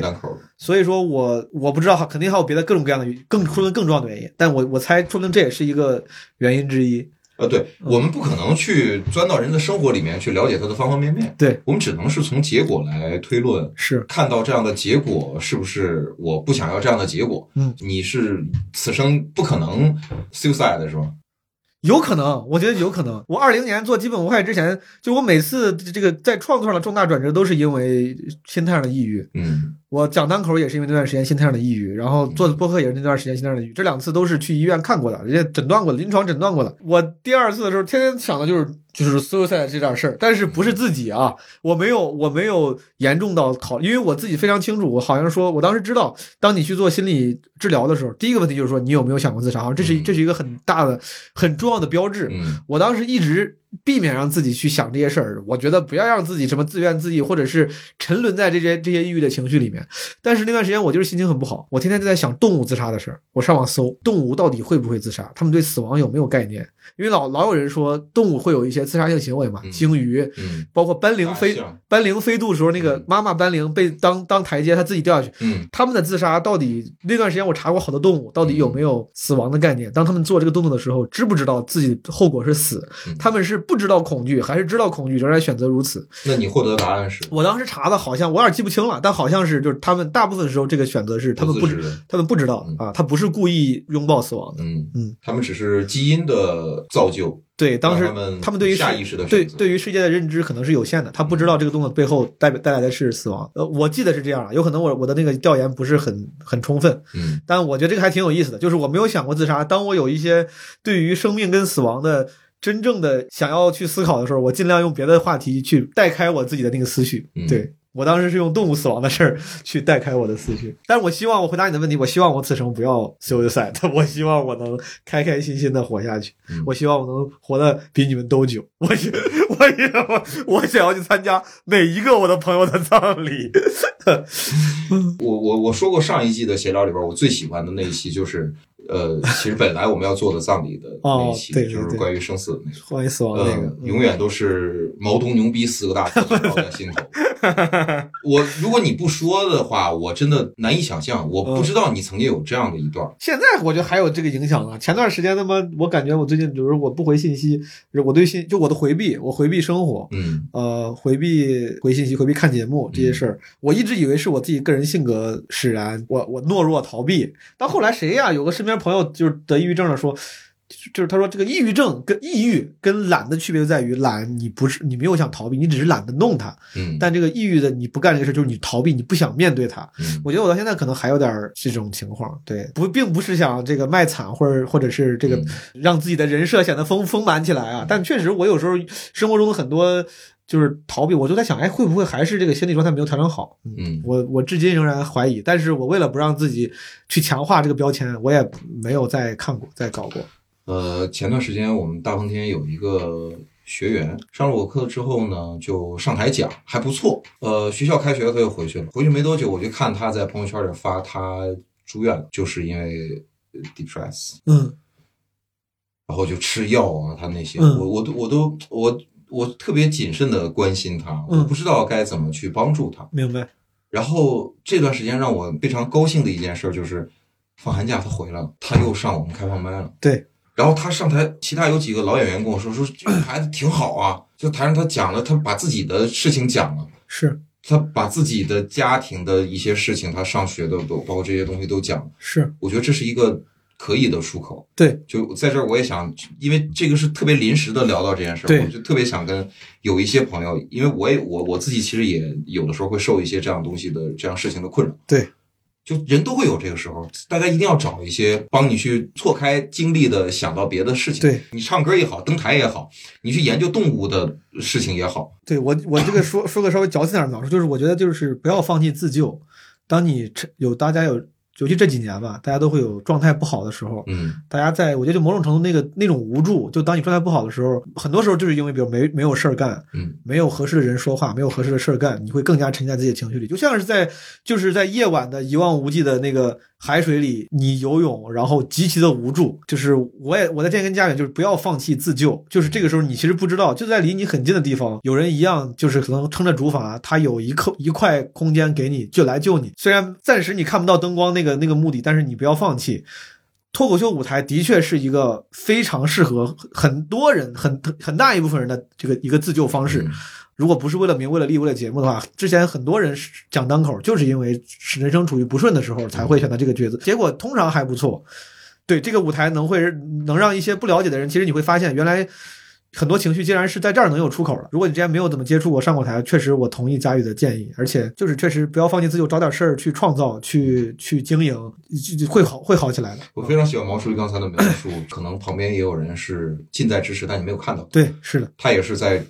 所以说我我不知道，肯定还有别的各种各样的更说不定更重要的原因，但我我猜说不定这也是一个原因之一。呃，对，嗯我们不可能去钻到人的生活里面去了解他的方方面面，对，我们只能是从结果来推论，是，看到这样的结果是不是我不想要这样的结果？嗯，你是此生不可能 suicide 的是吧？有可能，我觉得有可能。我二零年做基本无害之前，就我每次这个在创作上的重大转折，都是因为心态上的抑郁。嗯我讲单口也是因为那段时间心态上的抑郁，然后做播客也是那段时间心态上的抑郁，这两次都是去医院看过的，人家诊断过的，临床诊断过的。我第二次的时候，天天想的就是就是 suicide 这点事儿，但是不是自己啊，我没有我没有严重到考，因为我自己非常清楚，我好像说我当时知道，当你去做心理治疗的时候，第一个问题就是说你有没有想过自杀，这是这是一个很大的很重要的标志。嗯我当时一直避免让自己去想这些事儿，我觉得不要让自己什么自怨自艾，或者是沉沦在这些这些抑郁的情绪里面。但是那段时间我就是心情很不好，我天天就在想动物自杀的事儿。我上网搜动物到底会不会自杀，他们对死亡有没有概念？因为老老有人说动物会有一些自杀性行为嘛，嗯鲸鱼，嗯包括斑羚飞斑羚飞渡的时候，那个妈妈斑羚被当当台阶，它自己掉下去。嗯他们的自杀到底那段时间我查过好多动物，到底有没有死亡的概念？当他们做这个动作的时候，知不知道自己后果是死？嗯他们是不知道恐惧，还是知道恐惧仍然选择如此？那你获得的答案是我当时查的好像我有点记不清了，但好像是就是他们大部分时候这个选择是他们不知他们不知道啊，他不是故意拥抱死亡的。嗯嗯，他们只是基因的造就，对，当时他们对于世下意识的对对于世界的认知可能是有限的，他不知道这个动作背后带带来的是死亡。呃，我记得是这样啊，有可能我我的那个调研不是很很充分，嗯但我觉得这个还挺有意思的，就是我没有想过自杀。当我有一些对于生命跟死亡的真正的想要去思考的时候，我尽量用别的话题去带开我自己的那个思绪。嗯对我当时是用动物死亡的事儿去带开我的思绪，但是我希望我回答你的问题，我希望我此生不要 suicide，我希望我能开开心心的活下去，嗯。我希望我能活得比你们都久，我希我希我我想要去参加每一个我的朋友的葬礼。我我我说过上一季的闲聊里边，我最喜欢的那一期就是，呃，其实本来我们要做的葬礼的那一期，就是关于生死的那个。关于死亡的那个，呃，永远都是毛东牛逼四个大字烙在心头。我如果你不说的话，我真的难以想象。我不知道你曾经有这样的一段。现在我觉得还有这个影响啊。前段时间他妈，我感觉我最近，比如说我不回信息，我对信就我的回避，我回避生活，嗯呃，回避回信息，回避看节目这些事儿，我一直以为是我自己个人性格使然，我我懦弱逃避。到后来谁呀？有个身边朋友就是得抑郁症了，说。就是他说，这个抑郁症跟抑郁跟懒的区别就在于，懒你不是你没有想逃避，你只是懒得弄它；嗯但这个抑郁的你不干这个事，就是你逃避，你不想面对它。嗯我觉得我到现在可能还有点这种情况，对，不，并不是想这个卖惨或者或者是这个嗯让自己的人设显得丰丰满起来啊，但确实我有时候生活中的很多就是逃避，我就在想，哎，会不会还是这个心理状态没有调整好？嗯我我至今仍然怀疑，但是我为了不让自己去强化这个标签，我也没有再看过再搞过。呃，前段时间我们大风天有一个学员上了我课之后呢，就上台讲，还不错。呃，学校开学，他又回去了。回去没多久，我就看他在朋友圈里发他住院了，就是因为呃 depress，嗯然后就吃药啊，他那些，嗯我我都我都我我特别谨慎的关心他，嗯我不知道该怎么去帮助他。明白。然后这段时间让我非常高兴的一件事就是，放寒假他回来了，他又上我们开放麦了。对，然后他上台，其他有几个老演员跟我说说这个孩子挺好啊，就台上他讲了，他把自己的事情讲了，是他把自己的家庭的一些事情，他上学的都包括这些东西都讲了。是，我觉得这是一个可以的出口。对，就在这儿，我也想，因为这个是特别临时的聊到这件事儿，对我就特别想跟有一些朋友，因为我也我我自己其实也有的时候会受一些这样东西的这样事情的困扰。对，就人都会有这个时候，大家一定要找一些帮你去错开精力的，想到别的事情。对，你唱歌也好，登台也好，你去研究动物的事情也好，对我我这个说说个稍微矫情点儿的描述，就是我觉得就是不要放弃自救。当你有大家有，尤其这几年吧，大家都会有状态不好的时候，嗯。大家在我觉得就某种程度那个那种无助，就当你状态不好的时候，很多时候就是因为比如没没有事儿干，嗯没有合适的人说话，没有合适的事儿干，你会更加沉浸在自己的情绪里，就像是在就是在夜晚的一望无际的那个海水里，你游泳，然后极其的无助。就是我也我在建议跟家人就是不要放弃自救，就是这个时候你其实不知道，就在离你很近的地方，有人一样就是可能撑着竹筏，他有一刻一块空间给你就来救你。虽然暂时你看不到灯光那个那个目的，但是你不要放弃。脱口秀舞台的确是一个非常适合很多人、很很大一部分人的这个一个自救方式。如果不是为了名、为了利、为了节目的话，之前很多人讲单口，就是因为人生处于不顺的时候才会选择这个角色，结果通常还不错。对这个舞台能会能让一些不了解的人，其实你会发现，原来很多情绪竟然是在这儿能有出口的。如果你之前没有怎么接触过上过台，确实我同意佳宇的建议，而且就是确实不要放弃自由，找点事儿去创造，去去经营，就就会好会好起来的。我非常喜欢毛书记刚才的描述，可能旁边也有人是近在咫尺，但你没有看到。对，是的，他也是在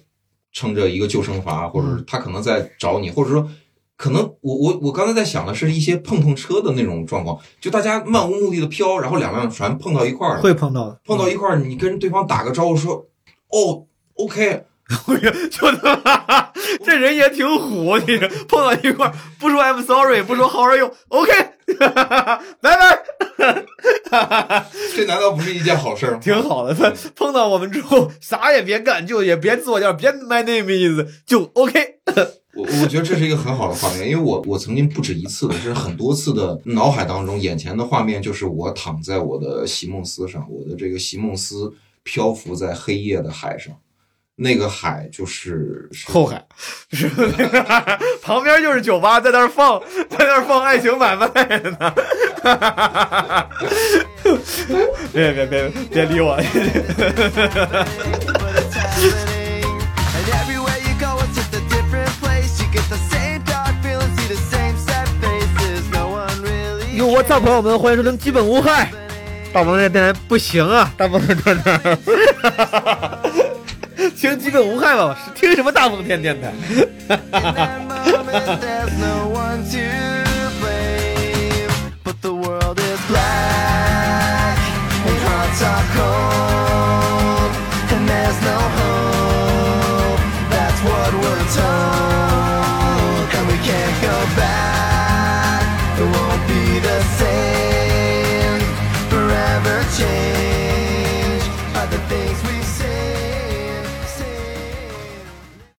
撑着一个救生筏，或者是他可能在找你，或者说，可能我我我刚才在想的是一些碰碰车的那种状况，就大家漫无目的的飘，然后两辆船碰到一块儿，会碰到的。碰到一块儿，你跟对方打个招呼说，哦，OK，就 这人也挺虎，你这碰到一块儿不说 I'm sorry，不说 How are you，OK，拜拜，这难道不是一件好事儿吗？挺好的。他碰到我们之后，啥也别干，就也别自我介绍，别 My name is，就 OK。我我觉得这是一个很好的画面，因为我我曾经不止一次的，是很多次的脑海当中，眼前的画面就是我躺在我的席梦思上，我的这个席梦思漂浮在黑夜的海上，那个海就是后海，是？旁边就是酒吧，在那儿放，在那儿放爱情买卖呢。别别别别理我！有我操，朋友们，欢迎收听《基本无害》。大王今天不行啊，大哈哈哈哈。台，听基本无害吧，听什么大风天电台？